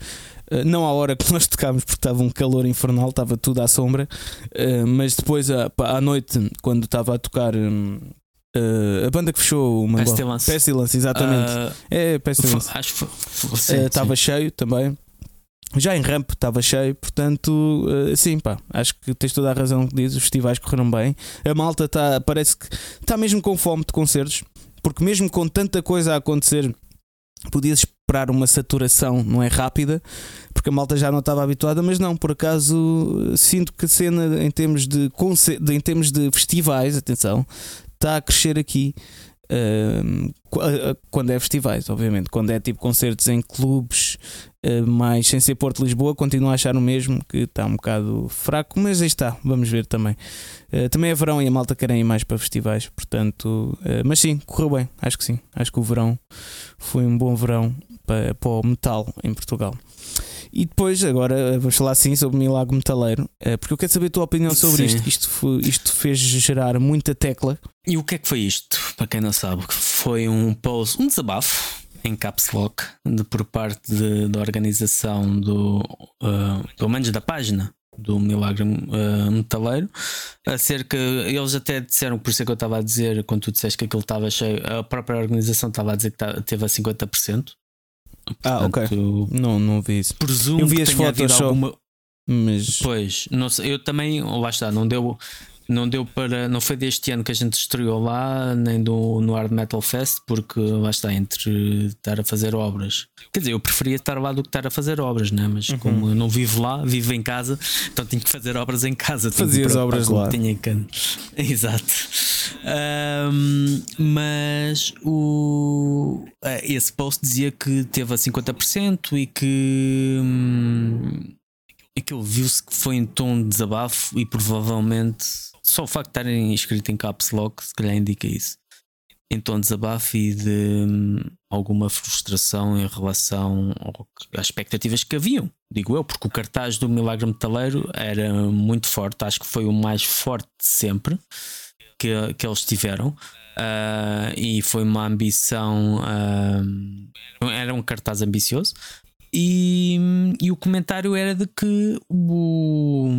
Uh, não à hora que nós tocámos, porque estava um calor infernal, estava tudo à sombra. Uh, mas depois, à, pá, à noite, quando estava a tocar uh, a banda que fechou o Mangual, Pestilence. Pestilence, exatamente. Ah, é, Pestilence. Acho que foi- Uh, Estava sim. cheio também. Já em ramp estava cheio, portanto, uh, sim, pá, acho que tens toda a razão que dizes. Os festivais correram bem. A malta tá, parece que está mesmo com fome de concertos, porque mesmo com tanta coisa a acontecer, podias esperar uma saturação, não é rápida, porque a malta já não estava habituada, mas não, por acaso uh, sinto que a cena em termos de, de- em termos de festivais, atenção, está a crescer aqui. a- quando é festivais, obviamente, quando é tipo concertos em clubes, uh, mas sem ser Porto Lisboa, continuo a achar o mesmo que está um bocado fraco, mas aí está, vamos ver também. Uh, também é verão e a malta querem ir mais para festivais, portanto, uh, mas sim, correu bem, acho que sim. Acho que o verão foi um bom verão para, para o metal em Portugal. E depois, agora, vamos falar assim sobre o Milagre Metaleiro, porque eu quero saber a tua opinião sobre Sim. isto. Isto, foi- isto fez gerar muita tecla. E o que é que foi isto? Para quem não sabe, foi um post, um desabafo em caps lock de- por parte de- da organização do, ah, pelo menos da página do Milagre ah, Metaleiro, acerca, eles até disseram, por isso é que eu estava a dizer, quando tu disseste que aquilo estava cheio, a própria organização estava a dizer que tá- teve a 50%. Ah, ok. Não, não vi isso. Presumo Eu vi que as tenha fotos só. alguma, Mas Pois, não sei, eu também, lá está, não deu, não deu para, não foi deste ano que a gente estreou lá, nem do, no Hard Metal Fest, porque lá está, entre estar a fazer obras. Quer dizer, eu preferia estar lá do que estar a fazer obras, né? mas Uhum. como eu não vivo lá, vivo em casa, então tenho que fazer obras em casa. me preocupar obras lá. tinha Exato. Ahm, mas o, eh, esse post dizia que teve a 50% e que. hum, Aquilo viu-se que foi em tom de desabafo e provavelmente só o facto de estarem escrito em caps lock se calhar indica isso. De desabafo e de hum, alguma frustração em relação às expectativas que haviam, digo eu, porque o cartaz do Milagre Metaleiro era muito forte, acho que foi o mais forte de sempre que, que eles tiveram. Ah, e foi uma ambição, ah, era um cartaz ambicioso. E, e o comentário era de que o,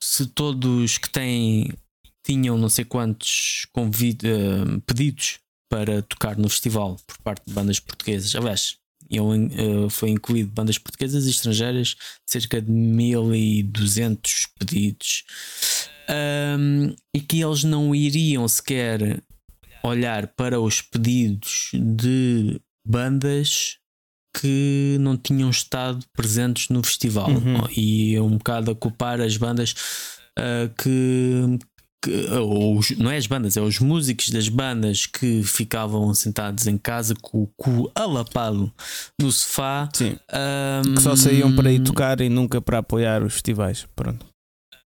se todos que têm tinham não sei quantos convid, eh, pedidos para tocar no festival por parte de bandas portuguesas, aliás, eu, eh, foi incluído bandas portuguesas e estrangeiras, cerca de 1200 pedidos, Ahm, e que eles não iriam sequer olhar para os pedidos de bandas que não tinham estado presentes no festival. Uhum. e um bocado a culpar as bandas ah, que, que- ou os- não é as bandas, é os músicos das bandas que ficavam sentados em casa com o cu alapado no sofá sim, ahm, que só saíam para ir tocar e nunca para apoiar os festivais. Pronto.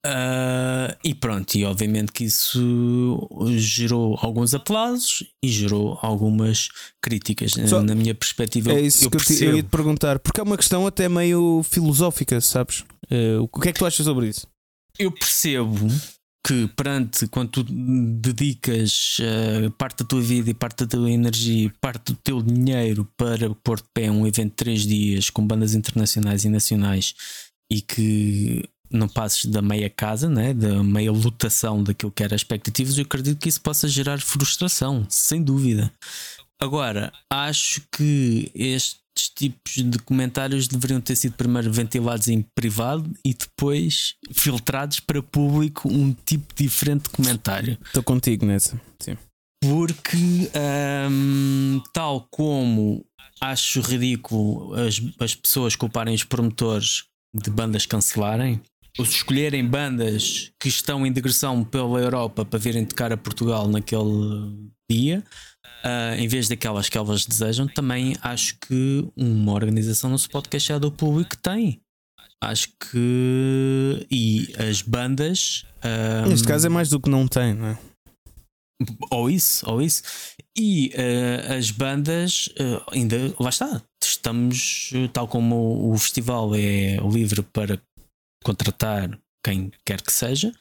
ah, e pronto, e obviamente que isso gerou alguns aplausos e gerou algumas críticas. Só- Na minha perspectiva, é eu, isso eu que percebo. eu ia te perguntar, porque é uma questão até meio filosófica, sabes? Eh, o que é que tu achas sobre isso? eu percebo que perante quando tu dedicas eh, parte da tua vida e parte da tua energia, parte do teu dinheiro para pôr de pé um evento de três dias com bandas internacionais e nacionais e que não passes da meia casa, né? da meia lotação daquilo que era expectativas, eu acredito que isso possa gerar frustração, sem dúvida. Agora, acho que estes tipos de comentários deveriam ter sido primeiro ventilados em privado e depois filtrados para público um tipo diferente de comentário. Estou contigo nessa. Sim. Porque, ahm, tal como acho ridículo as, as pessoas culparem os promotores de bandas cancelarem, ou escolherem bandas que estão em digressão pela Europa para virem tocar a Portugal naquele dia, uh, em vez daquelas que elas desejam, também acho que uma organização não se pode queixar do público que tem. Acho que. E as bandas. Um, Neste caso é mais do que não tem, não é? Ou isso, ou isso. E uh, as bandas, uh, ainda, lá está, estamos, tal como o festival é livre para contratar quem quer que seja,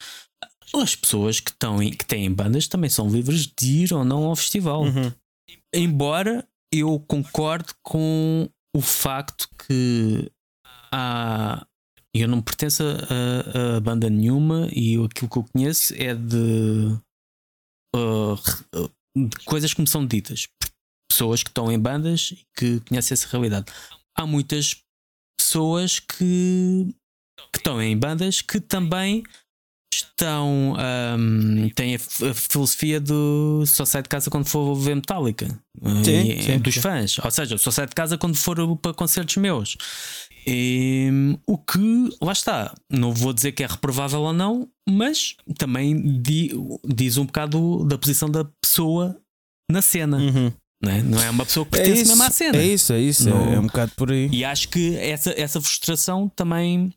as pessoas que, estão que têm bandas também são livres de ir ou não ao festival. Uhum. Embora eu concorde com o facto que há. Eu não pertenço a, a banda nenhuma e aquilo que eu conheço é de, uh, de coisas que me são ditas. Pessoas que estão em bandas e que conhecem essa realidade. Há muitas pessoas que, que estão em bandas que também estão um, têm a, a, filosofia do só sai de casa quando for ver Metallica sim, e, sim, dos sim. fãs, ou seja, só sai de casa quando for para concertos meus. E, o que lá está, não vou dizer que é reprovável ou não, mas também di, diz um bocado da posição da pessoa na cena. Uhum. Não, é? não é uma pessoa que É pertence isso, mesmo à cena. é isso, é isso, Não. é, é um bocado por aí. E acho que essa, essa frustração também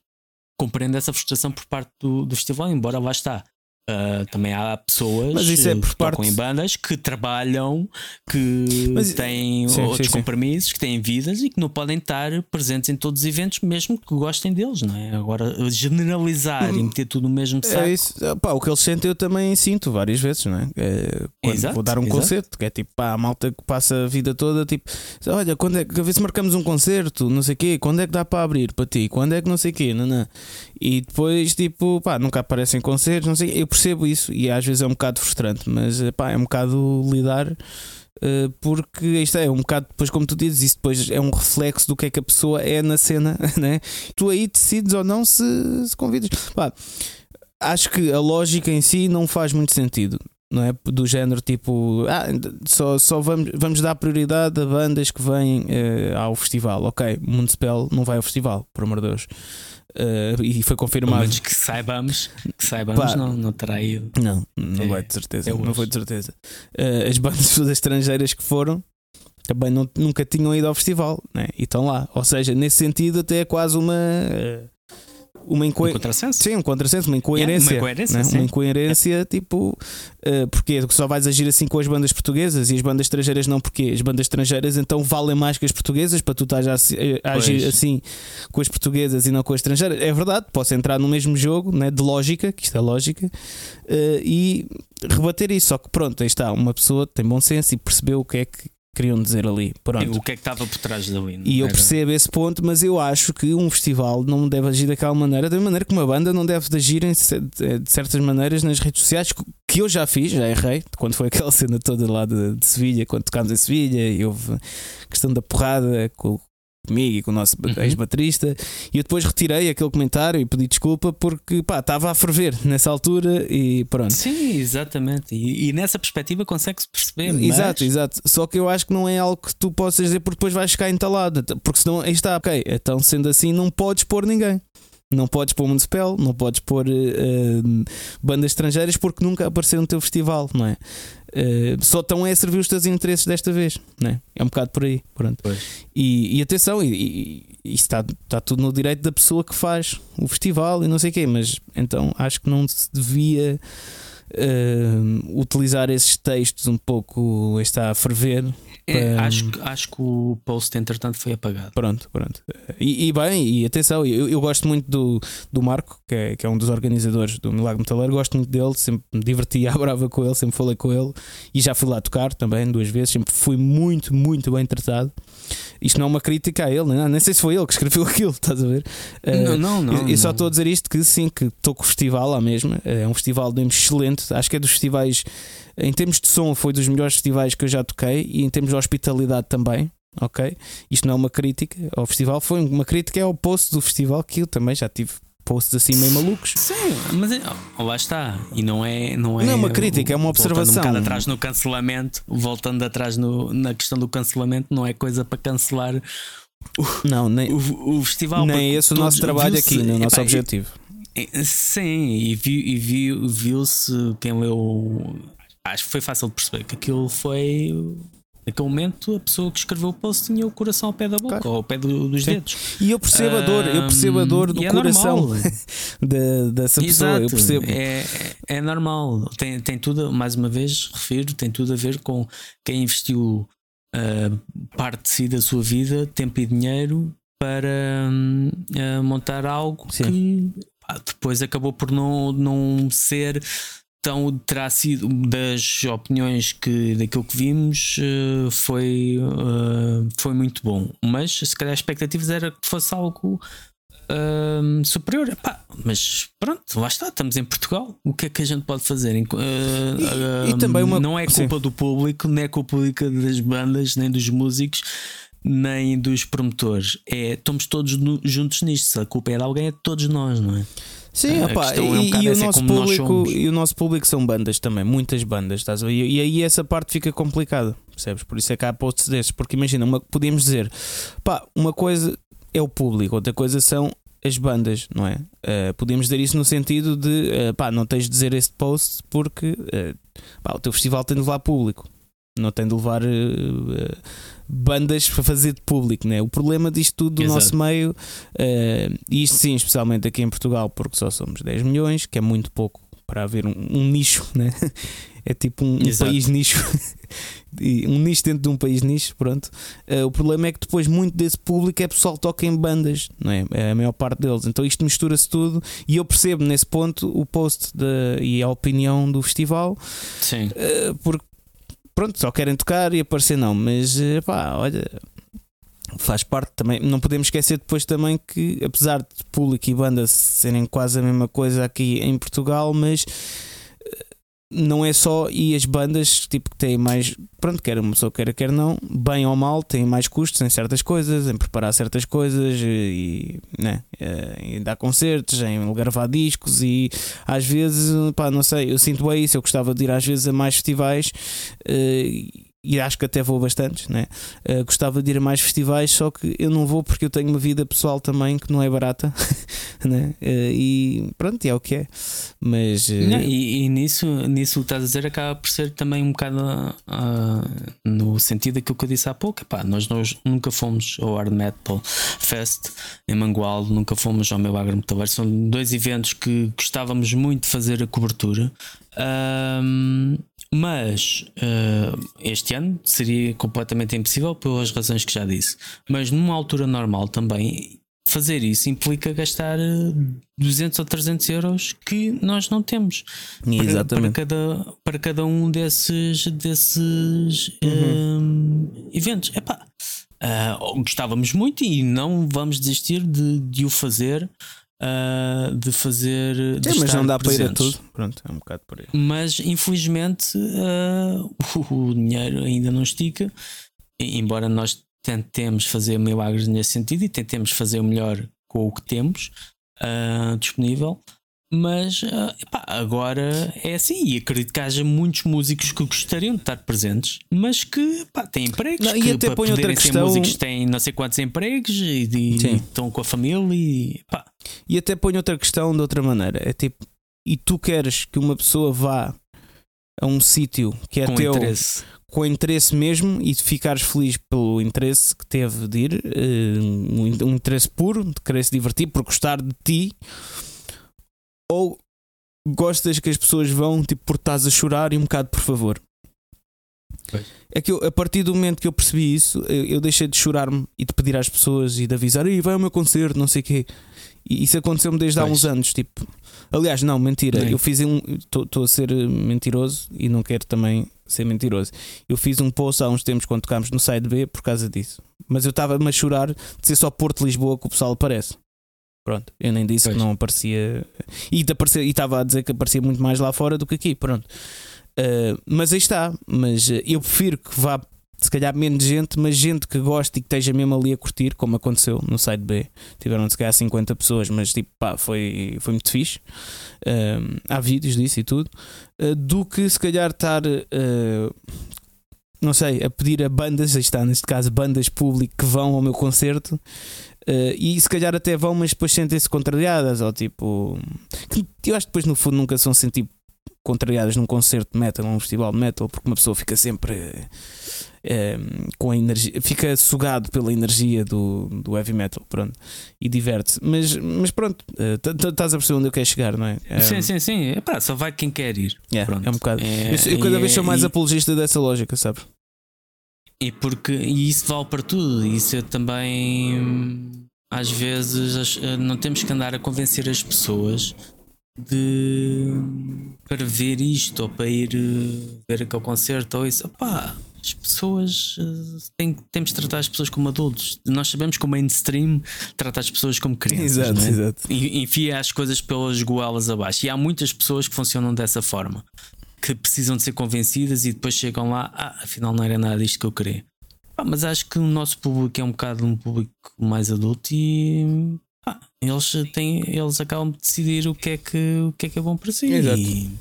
compreendo essa frustração por parte do, do festival, embora lá está. Uh, também há pessoas Mas isso é por que tocam parte- em bandas que trabalham, que Mas- têm Sim, outros sim, sim. compromissos, que têm vidas e que não podem estar presentes em todos os eventos, mesmo que gostem deles, não é? Agora, generalizar e meter tudo no mesmo saco. É isso, Ah, pá, o que eles sentem eu também sinto várias vezes, não é? É, quando Exato, vou dar um exato. concerto, que é tipo, pá, a malta que passa a vida toda, tipo, olha, quando é que, a ver se marcamos um concerto, não sei o quê, quando é que dá para abrir para ti, quando é que não sei o quê, não, não. E depois, tipo, pá, nunca aparecem concertos, não sei, eu percebo isso e às vezes é um bocado frustrante, mas pá, é um bocado lidar. eh, Porque isto é um bocado depois, como tu dizes, isso depois é um reflexo do que é que a pessoa é na cena, né? Tu aí decides ou não se, se convidas. Pá, acho que a lógica em si não faz muito sentido. Não é? Do género tipo, ah, só, só vamos, vamos dar prioridade a bandas que vêm eh, ao festival. Ok, Municipal não vai ao festival, por amor de Deus. Eh, e foi confirmado. menos que saibamos, que saibamos, Pá. não, não terá ido. Não, não É, vai de certeza. é não foi de certeza. Eh, as bandas estrangeiras que foram também não- nunca tinham ido ao festival né? e estão lá. Ou seja, nesse sentido, até é quase uma. eh, uma Um inco... contrassenso? Sim, um contrassenso, uma incoerência. Yeah, uma incoerência, né? Uma incoerência, tipo, uh, porque só vais agir assim com as bandas portuguesas e as bandas estrangeiras não, porque as bandas estrangeiras então valem mais que as portuguesas para tu estás a, assi- a agir assim com as portuguesas e não com as estrangeiras. É verdade, posso entrar no mesmo jogo né, de lógica, que isto é lógica, uh, e rebater isso. Só que pronto, aí está, uma pessoa tem bom senso e percebeu o que é que queriam dizer ali. Pronto. O que é que estava por trás dali? E eu percebo esse ponto, mas eu acho que um festival não deve agir daquela maneira, da maneira que uma banda não deve de agir de certas maneiras nas redes sociais, que- que eu já fiz, já errei, quando foi aquela cena toda lá de, de Sevilha, quando tocámos em Sevilha, e houve a questão da porrada com, comigo e com o nosso Uhum. ex-baterista, e eu depois retirei aquele comentário e pedi desculpa porque pá, estava a ferver nessa altura e pronto. Sim, exatamente. E, e nessa perspectiva consegue-se perceber. mas- Exato, exato. Só que eu acho que não é algo que tu possas dizer porque depois vais ficar entalado. Porque senão, aí está, ok. Então, sendo assim, não podes pôr ninguém. Não podes pôr Municipal, não podes pôr eh, bandas estrangeiras porque nunca apareceram no teu festival, não é? Eh, só estão é a servir os teus interesses desta vez, não é? É um bocado por aí, pronto. E, e atenção, e, e, e está, está tudo no direito da pessoa que faz o festival e não sei o quê, mas então acho que não se devia eh, utilizar esses textos um pouco está a ferver. É, Para- acho, que- acho que o post, entretanto, foi apagado. Pronto, pronto. E, e bem, e atenção, eu, eu gosto muito do, do Marco, que é, que é um dos organizadores do Milagre Metaleiro, gosto muito dele, sempre me diverti à brava com ele, sempre falei com ele e já fui lá tocar também duas vezes, sempre fui muito, muito bem tratado. Isto não é uma crítica a ele, nem, nem sei se foi ele que escreveu aquilo, estás a ver? Eh, não, não, não. eu, eu só não. estou a dizer isto que sim, que estou com o festival lá mesmo. É um festival mesmo excelente. Acho que é dos festivais, em termos de som, foi dos melhores festivais que eu já toquei e em termos de hospitalidade também. Ok? Isto não é uma crítica ao festival, foi uma crítica ao post do festival que eu também já tive posts assim meio malucos. Sim, mas é- oh, lá está. E não é. Não é, Não é uma crítica, é uma voltando observação. Um bocado atrás no cancelamento, voltando atrás no, na questão do cancelamento, não é coisa para cancelar Não, nem, o, o festival. nem é esse o nosso trabalho aqui, no nosso epá, objetivo. E- Sim, e, vi- e vi- viu-se quem leu acho que foi fácil de perceber que aquilo foi. Naquele momento, a pessoa que escreveu o post tinha o coração ao pé da boca, Claro. ou ao pé do- dos Sim. dedos. E eu percebo a dor, eu percebo a dor do é coração normal. de- dessa pessoa. Exato, Eu percebo. É, é, é normal. Tem, tem tudo, mais uma vez, refiro, tem tudo a ver com quem investiu ah, parte de si da sua vida, tempo e dinheiro para hum, montar algo Sim. que pá, depois acabou por não, não ser tão terá sido das opiniões que daquilo que vimos eh, foi eh, foi muito bom. Mas se calhar as expectativas era que fosse algo hum, superior. Epá, mas pronto lá está estamos em Portugal. O que é que a gente pode fazer? Eh, E- e também uma- não é sim. culpa do público nem é culpa das bandas nem dos músicos nem dos promotores é estamos todos nu- juntos nisto se a culpa é de alguém é de todos nós não é Sim, A opá, questão é um e, e o é nosso público, e o nosso público são bandas também, muitas bandas, estás a ver? E, e aí essa parte fica complicada, percebes? Por isso é que há posts desses, porque imagina, uma, podíamos dizer, pá, uma coisa é o público, outra coisa são as bandas, não é? Eh, podíamos dizer isso no sentido de, eh, pá, não tens de dizer este post porque eh, pá, o teu festival tem de levar público. Não tem de levar eh, bandas para fazer de público, né? O problema disto tudo do Exato. nosso meio, eh, e isto sim, especialmente aqui em Portugal, porque só somos 10 milhões, que é muito pouco para haver um, um nicho, né? É tipo um, um país nicho, um nicho dentro de um país nicho. Pronto. Eh, o problema é que depois muito desse público é pessoal que toca em bandas, não é? É a maior parte deles. Então isto mistura-se tudo, e eu percebo nesse ponto o post de- e a opinião do festival, sim eh, porque pronto, só querem tocar e aparecer não, mas eh, pá, olha, faz parte também. Não podemos esquecer depois também que, apesar de público e banda serem quase a mesma coisa aqui em Portugal, mas não é só e as bandas tipo que têm mais pronto, quer uma pessoa queira quer não, bem ou mal, têm mais custos em certas coisas, em preparar certas coisas eh, e, né, eh, em dar concertos, em gravar discos e às vezes, pá, não sei, eu sinto bem isso, eu gostava de ir às vezes a mais festivais eh, e acho que até vou bastantes, né? Eh, gostava de ir a mais festivais, só que eu não vou porque eu tenho uma vida pessoal também que não é barata, né? Eh, e pronto, é o que é. Mas eh, Não, e, e nisso, nisso o que estás a dizer acaba por ser também um bocado ah, no sentido daquilo que eu disse há pouco. Epá, nós, nós nunca fomos ao Hard Metal Fest em Mangualde, nunca fomos ao meu Agra Metaverso. São dois eventos que gostávamos muito de fazer a cobertura. Mas ah, este ano seria completamente impossível pelas razões que já disse. Mas numa altura normal também fazer isso implica gastar eh, 200 ou 300 euros que nós não temos para, para, exatamente. cada, para cada um desses, desses Uhum. eh, eventos. Epá, ah, gostávamos muito e não vamos desistir de, de o fazer. Ah, de fazer. De Sim, mas estar não dá para ir a presentes. tudo. Pronto, é um bocado por aí. Mas infelizmente ah, o dinheiro ainda não estica, embora nós tentemos fazer milagres nesse sentido e tentemos fazer o melhor com o que temos ah, disponível. Mas ah, epá, agora é assim, e acredito que haja muitos músicos que gostariam de estar presentes, mas que pá, têm empregos. Não, e que até para põe outra questão- músicos têm não sei quantos empregos e, e- e estão com a família e pá, E até ponho outra questão de outra maneira. É tipo, e tu queres que uma pessoa vá a um sítio que é com teu interesse. com interesse mesmo e de ficares feliz pelo interesse que teve de ir, eh, um, um interesse puro, de querer se divertir, por gostar de ti, ou gostas que as pessoas vão tipo por estás a chorar e um bocado por favor. Pois. É que eu, a partir do momento que eu percebi isso, eu, eu deixei de chorar-me e de pedir às pessoas e de avisar, Ei, vai ao meu concerto, não sei o quê. E isso aconteceu-me desde há Pois. uns anos. Tipo, aliás, não, mentira. Nem. Eu fiz um. Estou a ser eh, mentiroso e não quero também ser mentiroso. Eu fiz um post há uns tempos quando tocámos no site B por causa disso. Mas eu estava-me a chorar de ser só Porto Lisboa que o pessoal aparece. Pronto, eu nem disse Pois. que não aparecia. E e estava a dizer que aparecia muito mais lá fora do que aqui. Pronto. Uh, mas aí está. Mas uh, eu prefiro que vá, se calhar, menos gente, mas gente que goste e que esteja mesmo ali a curtir, como aconteceu no site B. Tiveram se calhar 50 pessoas, mas tipo, pá, foi, foi muito fixe. Um, há vídeos disso e tudo. Uh, do que se calhar estar. uh, não sei, a pedir a bandas, aí está, neste caso, bandas públicas que vão ao meu concerto uh, e se calhar até vão, mas depois sentem-se contrariadas, ou tipo, eu acho que depois no fundo nunca são sentir contrariadas num concerto de metal, num festival de metal, porque uma pessoa fica sempre eh, com a energia, fica sugado pela energia do, do heavy metal, pronto, e diverte-se. Mas, mas pronto, eh, estás a perceber onde eu quero chegar, não é? Sim, sim, sim. Epá, só vai quem quer ir. é, é um bocado. É, eu, eu cada vez é- sou mais e- apologista dessa lógica, sabes? E porque e isso vale para tudo. Isso eu também às vezes eh, não temos que andar a convencer as pessoas de para ver isto ou para ir eh, ver aquele concerto ou isso. Opá, as pessoas eh, têm, temos de tratar as pessoas como adultos. Nós sabemos que o mainstream trata as pessoas como crianças. Exato, é? exato. E- enfia as coisas pelas goelas abaixo. E há muitas pessoas que funcionam dessa forma, que precisam de ser convencidas e depois chegam lá, ah, afinal não era nada disto que eu queria. Pá, mas acho que o nosso público é um bocado um público mais adulto e pá, eles, têm, eles acabam de decidir o que é que, o que, é, que é bom para si. Exato. E,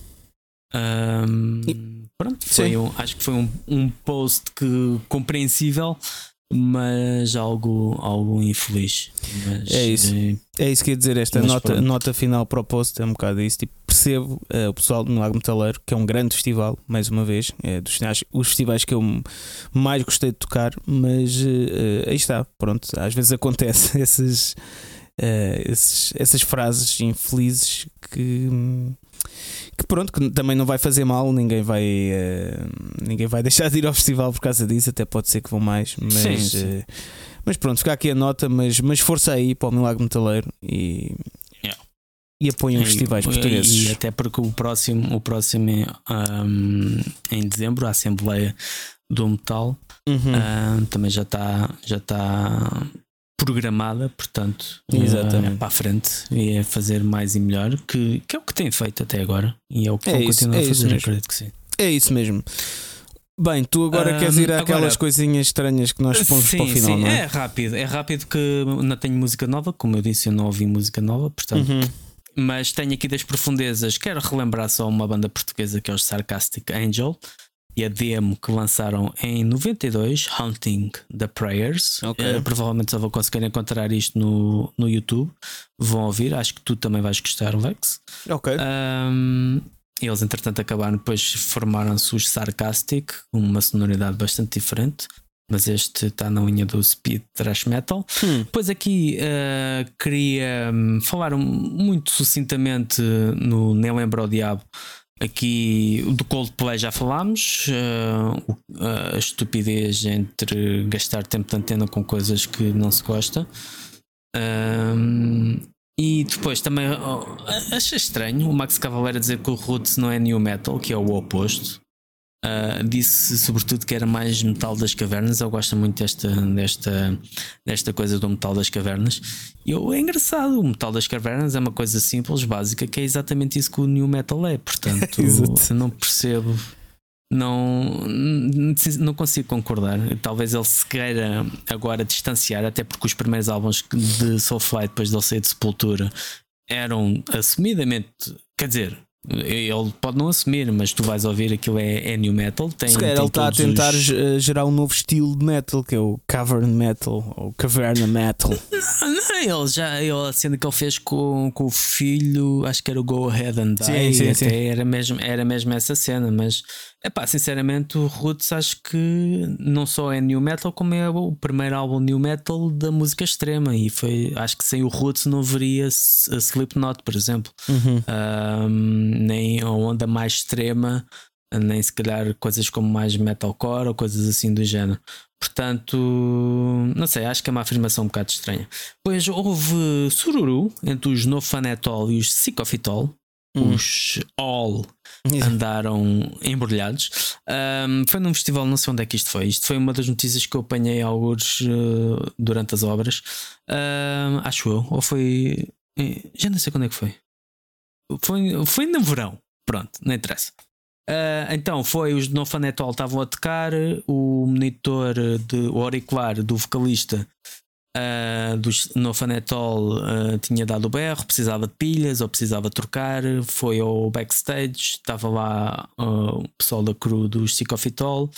ahm, pronto, foi um, acho que foi um, um post que, compreensível, mas algo, algo infeliz. Mas, É isso. eh, É isso que ia dizer, esta nota, pronto. nota final post é um bocado isso. Tipo, percebo eh, o pessoal do Milagre Metaleiro, que é um grande festival, mais uma vez, é dos os festivais que eu mais gostei de tocar, mas eh, aí está, pronto, às vezes acontece essas, eh, esses- essas frases infelizes que. Que pronto, que também não vai fazer mal, ninguém vai, eh, ninguém vai deixar de ir ao festival por causa disso, até pode ser que vão mais, mas, Sim, sim. eh, mas pronto, fica aqui a nota, mas, mas força aí para o Milagre Metaleiro e, Yeah. e apoiem os festivais e- portugueses. E até porque o próximo, o próximo ahm, em dezembro, a Assembleia do Metal, Uhum. ahm, também já está já tá programada, portanto, Exatamente. é para a frente e é fazer mais e melhor, que, que é o que tem feito até agora e é o que É vão isso, continuar é a fazer, acredito que sim. É isso mesmo. Bem, tu agora Ahm, queres ir àquelas agora- coisinhas estranhas que nós pomos sim, para o final, sim, não é? é rápido, é rápido que não tenho música nova, como eu disse, eu não ouvi música nova, portanto. Uhum. mas tenho aqui das profundezas. Quero relembrar só uma banda portuguesa que é os Sarcastic Angel e a demo que lançaram em 92, Hunting the Prayers. Ok. Eh, provavelmente só vou conseguir encontrar isto no, no YouTube. Vão ouvir, acho que tu também vais gostar, Lex. Ok. Um, eles, entretanto, acabaram depois formaram-se os Sarcastic, com uma sonoridade bastante diferente. Mas este está na linha do speed thrash metal. Hum. Pois aqui uh, queria hum, falar muito sucintamente no Nem Lembra o Diabo. Aqui do Coldplay já falámos. uh, a estupidez entre gastar tempo de antena com coisas que não se gosta. Um, e depois também oh, achei estranho o Max Cavaleira dizer que o Roots não é new metal, que é o oposto. Uh, disse sobretudo que era mais metal das cavernas. Eu gosto muito desta, desta, desta coisa do metal das cavernas. E eu, é engraçado, o metal das cavernas é uma coisa simples, básica, que é exatamente isso que o new metal é. Portanto, não percebo. Não, não consigo concordar. Talvez ele se queira agora distanciar, até porque os primeiros álbuns de Soulfly, depois dele sair de Sepultura, eram assumidamente. Quer dizer, ele pode não assumir, mas tu vais ouvir aquilo é, é new metal. Tem, Se calhar ele está a tentar os- eh, gerar um novo estilo de metal, que é o cavern metal ou caverna metal. Não, ele já, ele, a cena que ele fez com, com o filho, acho que era o Go Ahead and Die, Sim, sim, sim. Era, mesmo, era mesmo essa cena, mas é pá, sinceramente, o Roots acho que não só é new metal, como é o primeiro álbum new metal da música extrema. E foi, acho que sem o Roots não veria a Slipknot, por exemplo, Uhum. Ahm, nem a onda mais extrema, nem se calhar coisas como mais metalcore ou coisas assim do género. Portanto, não sei, acho que é uma afirmação um bocado estranha. Pois houve sururu entre os Nofanetol e os Psicofitol. Hum. Os All andaram embrulhados. Ahm, foi num festival, não sei onde é que isto foi. Isto foi uma das notícias que eu apanhei alguns eh, durante as obras. Ahm, acho eu. Ou foi. eh, Já não sei quando é que foi. Foi, foi no verão. Pronto, não interessa. Ah, então foi os No Fanetol estavam a tocar, o monitor de o auricular do vocalista dos No Fanetol ah, tinha dado o berro, precisava de pilhas ou precisava trocar, foi ao backstage, estava lá ah, o pessoal da crew dos Psicofitol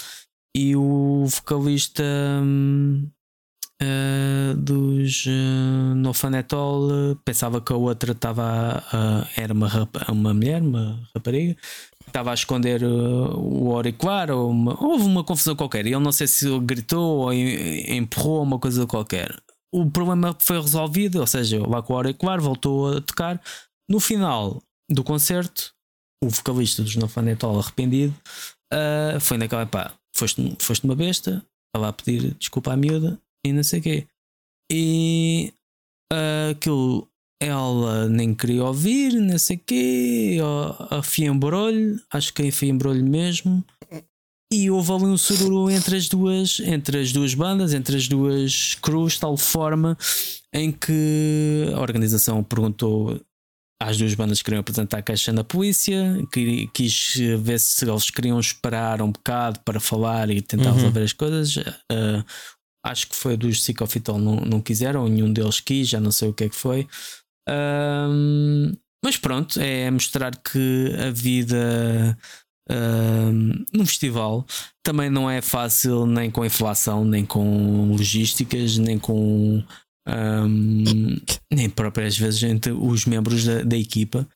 e o vocalista hum, ah, dos No Fanetol ah, pensava que a outra estava era uma, uma mulher, uma rapariga estava a esconder uh, o auricular ou uma, houve uma confusão qualquer. Ele não sei se gritou ou empurrou uma coisa qualquer. O problema foi resolvido, ou seja, o auricular voltou a tocar. No final do concerto, o vocalista dos No Fun arrependido uh, foi naquela pá, foste, foste uma besta, estava a pedir desculpa à miúda e não sei o quê. E uh, aquilo ela nem queria ouvir, não sei o quê, afiembrou-lhe, acho que afiembrou-lhe mesmo. E houve ali um sururu entre as duas, entre as duas bandas, entre as duas crews, tal forma em que a organização perguntou às duas bandas que queriam apresentar a caixa na polícia, que quis ver se eles queriam esperar um bocado para falar e tentar uhum. resolver as coisas. Uh, acho que foi dos Sick of It All, não, não quiseram, nenhum deles quis, já não sei o que é que foi. Um, mas pronto, é mostrar que a vida um, num festival também não é fácil nem com inflação, nem com logísticas, nem com um, nem próprias vezes entre os membros da, da, equipa.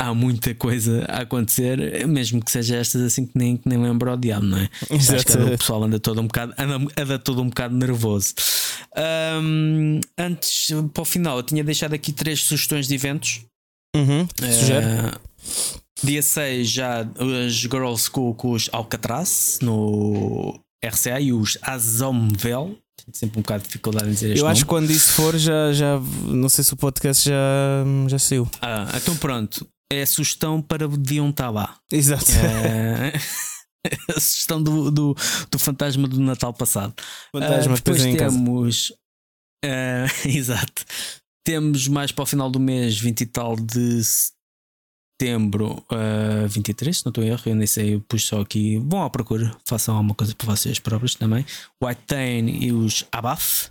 Há muita coisa a acontecer, mesmo que seja estas assim que nem, que nem lembro ao diabo, não é? Exato. Acho que o pessoal anda todo um bocado, anda, anda todo um bocado nervoso. Um, antes, para o final, eu tinha deixado aqui três sugestões de eventos. Uhum, uh, dia 6 já as Girls School com os Alcatraz no RCA e os Azomvel. Tenho sempre um bocado de dificuldade em dizer este Eu nome. acho que quando isso for, já, já não sei se o podcast já, já saiu. Ah, então pronto. É a sugestão para o dia um tá lá. Exato. É... a sugestão do, do, do, fantasma do Natal passado. Fantasma, uh, depois temos. Uh, exato. Temos mais para o final do mês, 20 e tal de setembro, uh, 23, se não estou em erro, eu nem sei, eu pus só aqui. Vão à procura, façam alguma coisa para vocês próprios também. White Tain e os Abath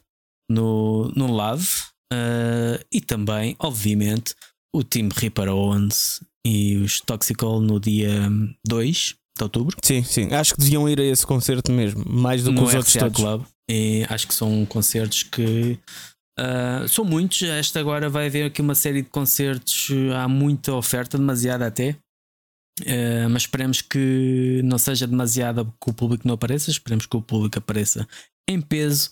no, no Love. Uh, e também, obviamente, o Team Reaper Owens e os Toxical no dia 2 de outubro. Sim, sim. Acho que deviam ir a esse concerto mesmo, mais do que no os outros todos. Club. E acho que são concertos que uh, são muitos. Esta agora vai haver aqui uma série de concertos. Há muita oferta, demasiada até. Uh, mas esperemos que não seja demasiada que o público não apareça. Esperemos que o público apareça em peso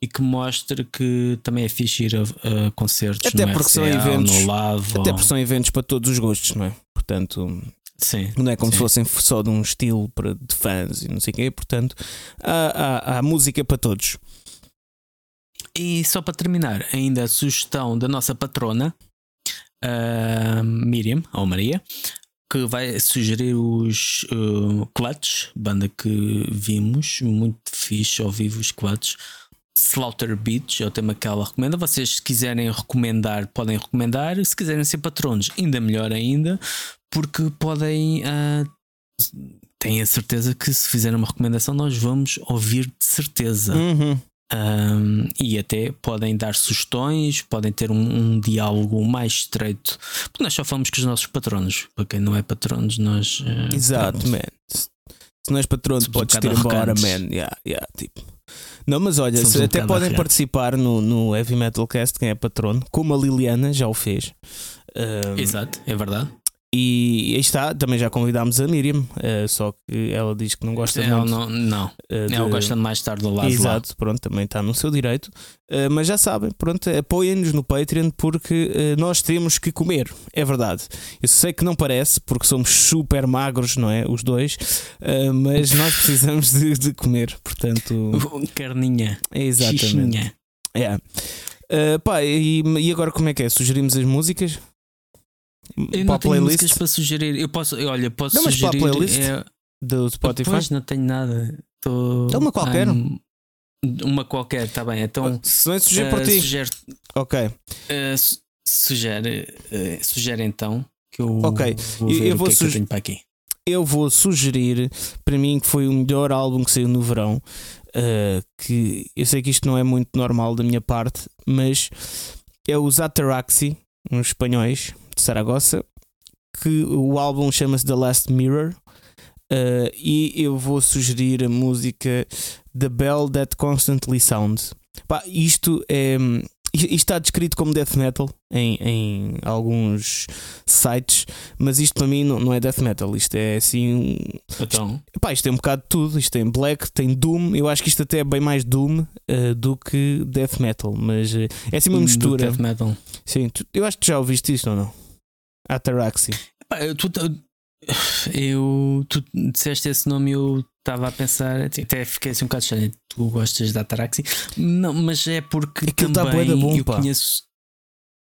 e que mostre que também é fixe ir a, a concertos até porque RCA, são eventos Lavo, até porque são eventos para todos os gostos, não é? Portanto, Sim, não é como sim. se fossem só de um estilo para, de fãs e não sei o quê. Portanto, há, há, há música para todos. E só para terminar, ainda a sugestão da nossa patrona, uh, Miriam, ou Maria, que vai sugerir os uh, Clutch, banda que vimos, muito fixe ao vivo os Clutch. Slaughter Beach é o tema que ela recomenda. Vocês, se quiserem recomendar, podem recomendar. Se quiserem ser patronos, ainda melhor ainda, porque podem. Uh, certeza que se fizerem uma recomendação, nós vamos ouvir de certeza. Uhum. Um, e até podem dar sugestões, podem ter um, um, diálogo mais estreito, porque nós só falamos com os nossos patronos. Para quem não é patronos, nós. Uh, Exato, man. Se não és patrono, podes um ir embora, man. Yeah, yeah, tipo. Não, mas olha, um até podem participar no, no Heavy Metal Cast, quem é patrono, como a Liliana já o fez. Exato, é verdade. E aí está, também já convidámos a Miriam, uh, só que ela diz que não gosta ela muito. Não, não. Uh, de... ela gosta mais tarde do lado Exato, lá. pronto, também está no seu direito. Uh, mas já sabem, pronto, apoiem-nos no Patreon porque nós temos que comer, é verdade. Eu sei que não parece, porque somos super magros, não é? Os dois, mas nós precisamos de, de, comer, portanto. Carninha. Exatamente. Xixinha. É. pá, e, e agora como é que é? Sugerimos as músicas? Eu não tenho playlist? músicas para sugerir. Eu posso, olha, posso não, mas sugerir. Para a playlist é... do Spotify? Pois não tenho nada. Tô... Então uma qualquer. Um, uma qualquer, está bem. Então, se não é sugerir uh, por ti. Sugere, ok. Uh, sugere, uh, sugere então que eu Ok. vou ver eu vou que, é que eu tenho para aqui. Eu vou sugerir, para mim, que foi o melhor álbum que saiu no verão. Uh, que eu sei que isto não é muito normal da minha parte, mas é os Ataraxi, uns espanhóis de Saragossa, que o álbum chama-se The Last Mirror. Uh, e eu vou sugerir a música The Bell That Constantly Sounds. Pá, isto é. isto está descrito como death metal em, em alguns sites, mas isto para mim não, não é death metal. Isto é assim. Então, Pá, isto tem um bocado de tudo. Isto tem black, tem doom. Eu acho que isto até é bem mais doom uh, do que death metal, mas uh, é assim uma do mistura. death metal. Sim, tu- eu acho que tu já ouviste isto ou não? Eu, tu, eu, tu disseste esse nome e eu estava a pensar, até fiquei assim um bocado estranho. Tu gostas da Ataraxi? Não, mas é porque Aquilo tá também da bom, eu pá. conheço.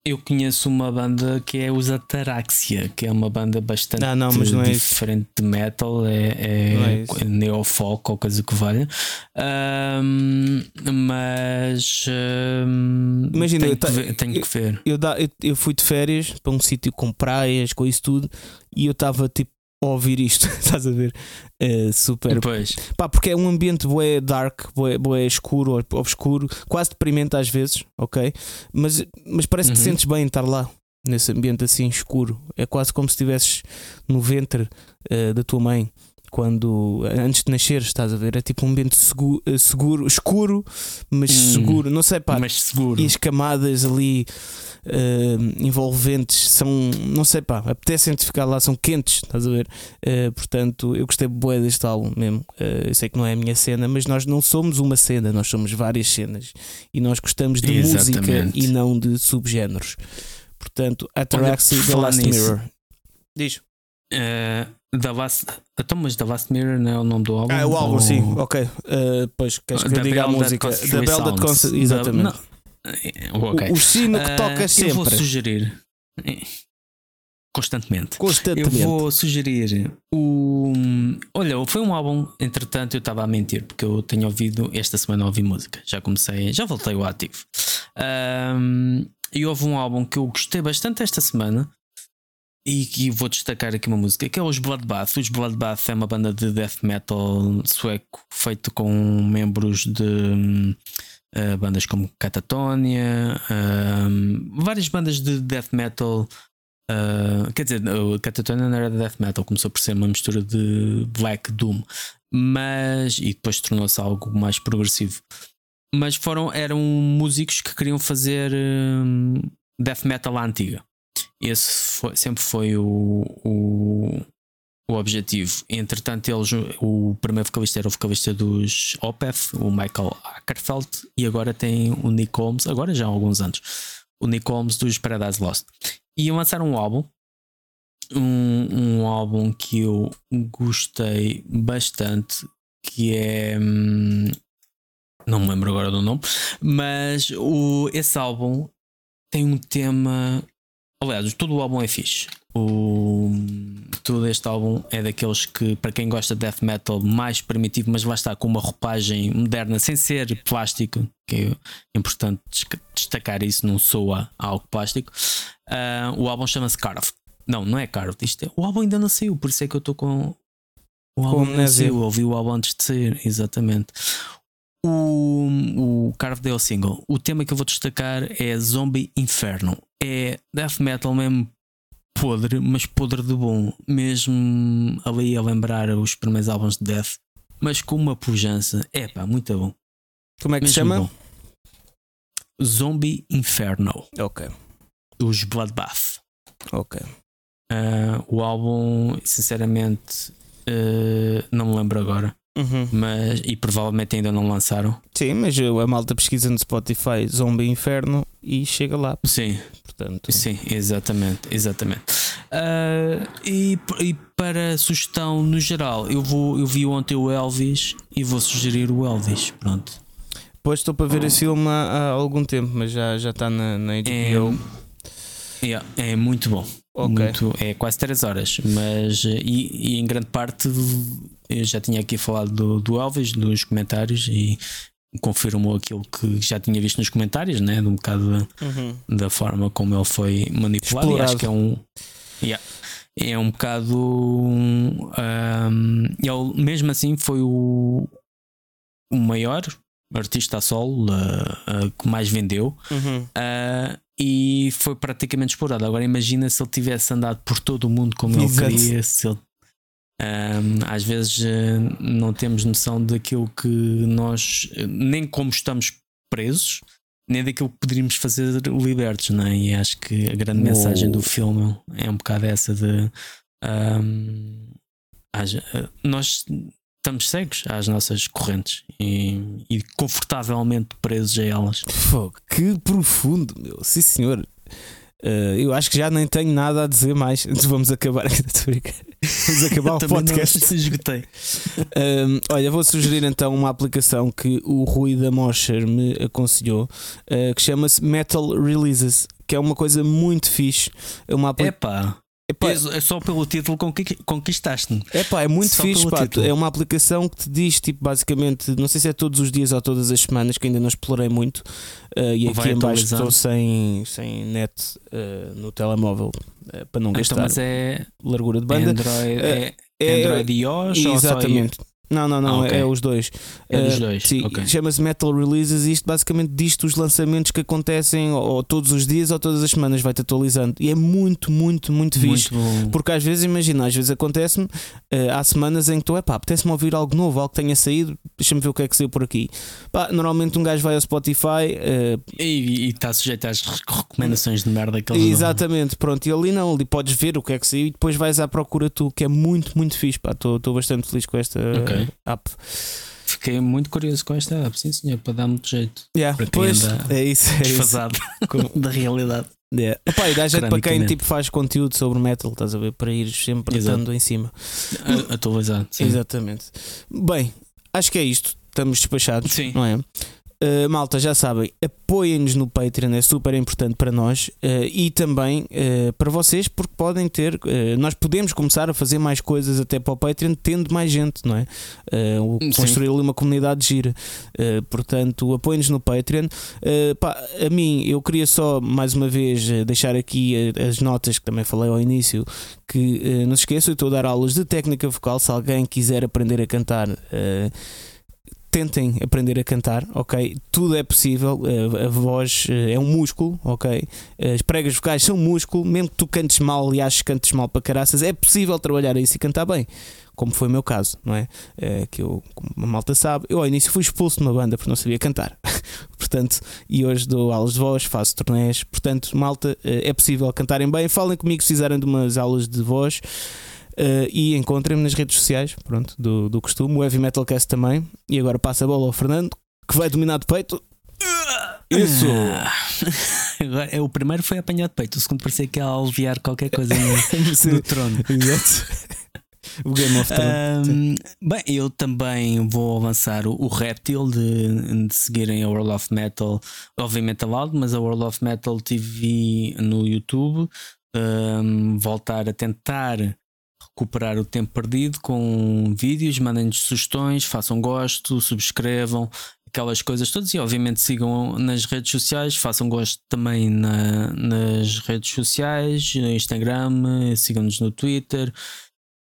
Eu conheço uma banda que é os Ataraxia, que é uma banda bastante Ah, não, não é diferente de metal, é, é é, neofolk ou coisa que valha. Ahm, mas ahm, Imagina, tenho, que ver, tenho que ver. Eu, eu, eu fui de férias para um sítio com praias, com isso tudo, e eu estava tipo a ouvir isto, estás a ver? Eh, super. Depois, Pá, porque é um ambiente bué dark, bué, bué escuro, ob- obscuro, quase deprimente às vezes, ok? Mas, mas parece que te Uhum. sentes bem estar lá, nesse ambiente assim escuro. É quase como se estivesses no ventre eh, da tua mãe. Quando antes de nascer, estás a ver? É tipo um ambiente seguro, seguro escuro, mas Hum. seguro. Não sei, pá, mas seguro. e as camadas ali eh, envolventes são, não sei pá, apetecem-te ficar lá, são quentes, estás a ver? Eh, portanto, eu gostei bué deste álbum mesmo. Eh, eu sei que não é a minha cena, mas nós não somos uma cena, nós somos várias cenas e nós gostamos de música Exatamente. e não de subgéneros. Portanto, Ataraxi por The Last nisso. Mirror. Diz. Eh, The Last. Então, mas The Last Mirror não é o nome do álbum? Ah, o álbum, Ou- sim, ok. Eh, pois queres que eu The diga a Bell música? The Bell That The- exatamente. não. Eh, ok. O, o sino que Eh, toca Eu vou sempre, sugerir. Constantemente. constantemente. Eu vou sugerir o. Olha, foi um álbum, entretanto, eu estava a mentir, porque eu tenho ouvido, esta semana ouvi música. Já comecei, já voltei ao ativo. Ahm, e houve um álbum que eu gostei bastante esta semana. E que vou destacar aqui uma música que é os Bloodbath. Os Bloodbath é uma banda de death metal sueco feito com membros de eh, bandas como Catatonia, hum, várias bandas de death metal Uh, quer dizer, Catatonia não era de death metal, começou por ser uma mistura de Black Doom, mas e depois tornou-se algo mais progressivo. Mas foram eram músicos que queriam fazer hum, death metal à antiga. Esse foi- sempre foi o, o, o objetivo. Entretanto, eles, o primeiro vocalista era o vocalista dos Opeth, o Michael Ackerfeld, e agora tem o Nick Holmes, agora já há alguns anos, o Nick Holmes dos Paradise Lost. E lançaram um álbum, um, um álbum que eu gostei bastante, que é. hum, não me lembro agora do nome, mas o, esse álbum tem um tema. Aliás, todo o álbum é fixe. O, todo este álbum é daqueles que, para quem gosta de death metal, mais primitivo, mas lá está com uma roupagem moderna, sem ser plástico, que é importante destacar isso, não soa a algo plástico. Ah, o álbum chama-se Carved. Não, não é Carved. Isto é, o álbum ainda não saiu, por isso é que eu estou com. O álbum não saiu, ouvi o álbum antes de sair, exatamente. O, o Carved é o single. O tema que eu vou destacar é Zombie Inferno. É death metal mesmo podre, mas podre de bom. Mesmo ali a lembrar os primeiros álbuns de death, mas com uma pujança. É pá, muito bom. Como é que se chama? bom. Zombie Inferno. Ok, Os Bloodbath. ok. Ah, o álbum, sinceramente, ah, não me lembro agora. Uhum. Mas, e provavelmente ainda não lançaram. Sim, mas a malta pesquisa no Spotify Zombie Inferno e chega lá, Sim, portanto. sim, exatamente, exatamente. Ah, e, e para sugestão no geral, eu vou, eu vi ontem o Elvis e vou sugerir o Elvis. Pronto. Depois estou para ver esse filme há, há algum tempo, mas já já está na, na É, HBO. yeah, é muito bom. ok. Muito, é quase 3 horas, mas e, e em grande parte eu já tinha aqui falado do, do Elvis nos comentários e confirmou aquilo que já tinha visto nos comentários, né? De um bocado da, Uhum. da forma como ele foi manipulado. E acho que é um. yeah, é um bocado. um, ele mesmo assim foi o, o maior artista a solo uh, uh, que mais vendeu. Uhum. Uh, e foi praticamente explorado. Agora imagina se ele tivesse andado por todo o mundo como ele Exato. queria. Se ele, às vezes uh, não temos noção daquilo que nós, uh, nem como estamos presos, nem daquilo que poderíamos fazer libertos, não é? E acho que a grande Uou. mensagem do filme é um bocado essa de ahm, haja- nós estamos cegos às nossas correntes e, e confortavelmente presos a elas. Que profundo, meu. Sim, senhor. Eh, eu acho que já nem tenho nada a dizer mais. Vamos acabar. Vamos acabar o Também não podcast. se esgotei. Um, olha, vou sugerir então uma aplicação que o Rui da Mosher me aconselhou, uh, que chama-se Metal Releases, que é uma coisa muito fixe. É uma aplicação. Epá, é só pelo título conqui- conquistaste-me. Epá, é muito Só fixe, pá. É uma aplicação que te diz, tipo, basicamente, não sei se é todos os dias ou todas as semanas, que ainda não explorei muito. uh, e aqui Vai em baixo atualizando. estou sem, sem net uh, no telemóvel uh, para não Então, gastar mas é largura de banda. Android, é, É- Android e iOS ou Exatamente. Não, não, não, Ah, ok. é os dois. É dos Uh, dois, Sim, ok. chama-se Metal Releases e isto basicamente diz-te os lançamentos que acontecem ou, ou todos os dias ou todas as semanas, vai-te atualizando. E é muito, muito, muito fixe. Muito. Porque às vezes, imagina, às vezes acontece-me, eh, há semanas em que tu, é pá, apetece-me ouvir algo novo, algo que tenha saído, deixa-me ver o que é que saiu por aqui. Pá, normalmente um gajo vai ao Spotify, eh, E está sujeito às rec- recomendações de merda que eles dão. exatamente, pronto, e ali não, ali podes ver o que é que saiu e depois vais à procura tu, que é muito, muito fixe, estou bastante feliz com esta Ok. app. Fiquei muito curioso com esta app, sim senhor, para dar muito jeito. Yeah, Para pois, é isso, é isso. Desfasado da realidade. Yeah. Opa, e dá jeito para quem tipo, faz conteúdo sobre metal, estás a ver? Para ir sempre Exato. estando em cima. Atualizado. Sim. Exatamente. Bem, acho que é isto. Estamos despachados, Sim. não é? Uh, malta, já sabem, apoiem-nos no Patreon, é super importante para nós uh, e também uh, para vocês, porque podem ter. nós podemos começar a fazer mais coisas até para o Patreon, tendo mais gente, não é? Construir ali uma comunidade gira. Portanto, apoiem-nos no Patreon. Pá, a mim, eu queria só mais uma vez deixar aqui as notas que também falei ao início. Que não se esqueçam, eu estou a dar aulas de técnica vocal. Se alguém quiser aprender a cantar. Tentem aprender a cantar, ok? Tudo é possível. eh, A voz eh, é um músculo, ok? As pregas vocais são músculo, mesmo que tu cantes mal que cantes mal para caraças, é possível trabalhar isso e cantar bem, como foi o meu caso, não é? Eh, Que eu, como a malta sabe, eu ao início fui expulso de uma banda porque não sabia cantar, portanto, e hoje dou aulas de voz, faço turnés, portanto, malta, eh, é possível cantarem bem. Falem comigo se fizerem de umas aulas de voz. Uh, e encontrem-me nas redes sociais, pronto, do, do costume, o Heavy Metalcast também. E agora passa a bola ao Fernando, que vai dominar de peito. Isso! Ah. Agora, é, o primeiro foi apanhado de peito, o segundo parecia que ia aliviar qualquer coisa no, no trono. Exato. o Game of Thrones. Ahm, bem, eu também vou avançar o, o réptil de, de seguirem a World of Metal, obviamente a loud, mas a World of Metal TV no YouTube. Ahm, voltar a tentar recuperar o tempo perdido com vídeos, mandem-nos sugestões, façam gosto, subscrevam, aquelas coisas todas. E obviamente sigam nas redes sociais, façam gosto também na- nas redes sociais, no Instagram, sigam-nos no Twitter,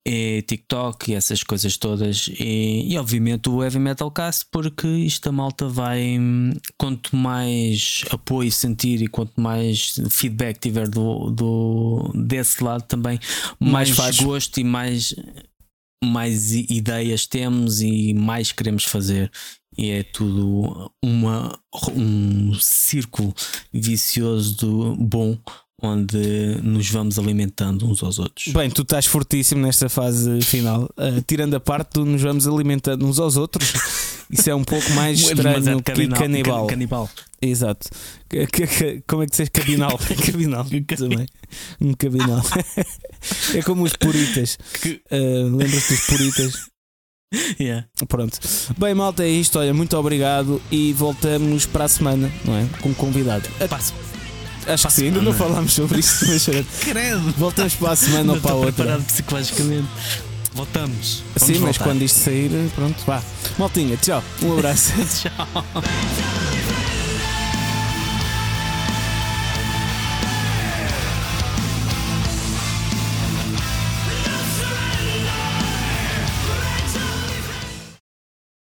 e TikTok e essas coisas todas e, e, obviamente o Heavy Metal Cast porque isto a malta vai hum, quanto mais apoio sentir e quanto mais feedback tiver do, do desse lado também Mais mais, faz. gosto e mais mais ideias temos e mais queremos fazer e é tudo uma, um círculo vicioso do bom onde nos vamos alimentando uns aos outros. Bem, tu estás fortíssimo nesta fase final. Uh, tirando a parte do nos vamos alimentando uns aos outros, isso é um pouco mais estranho Demasiado que canibal. canibal. Exato. Como é que dizes? Cabinal. cabinal. também. Um cabinal. é como os puritas. Uh, Lembras-te dos puritas? Yeah. Pronto. Bem, malta, é isto. Olha, muito obrigado e voltamos para a semana, não é? Com convidado. Passo. Acho que sim, ainda não falámos sobre isso, mas Credo. voltamos para a semana Não ou para a outra. preparado psicologicamente. Voltamos. Vamos Sim, mas voltar. quando isto sair, pronto, vá. Maltinha, tchau. Um abraço. Tchau.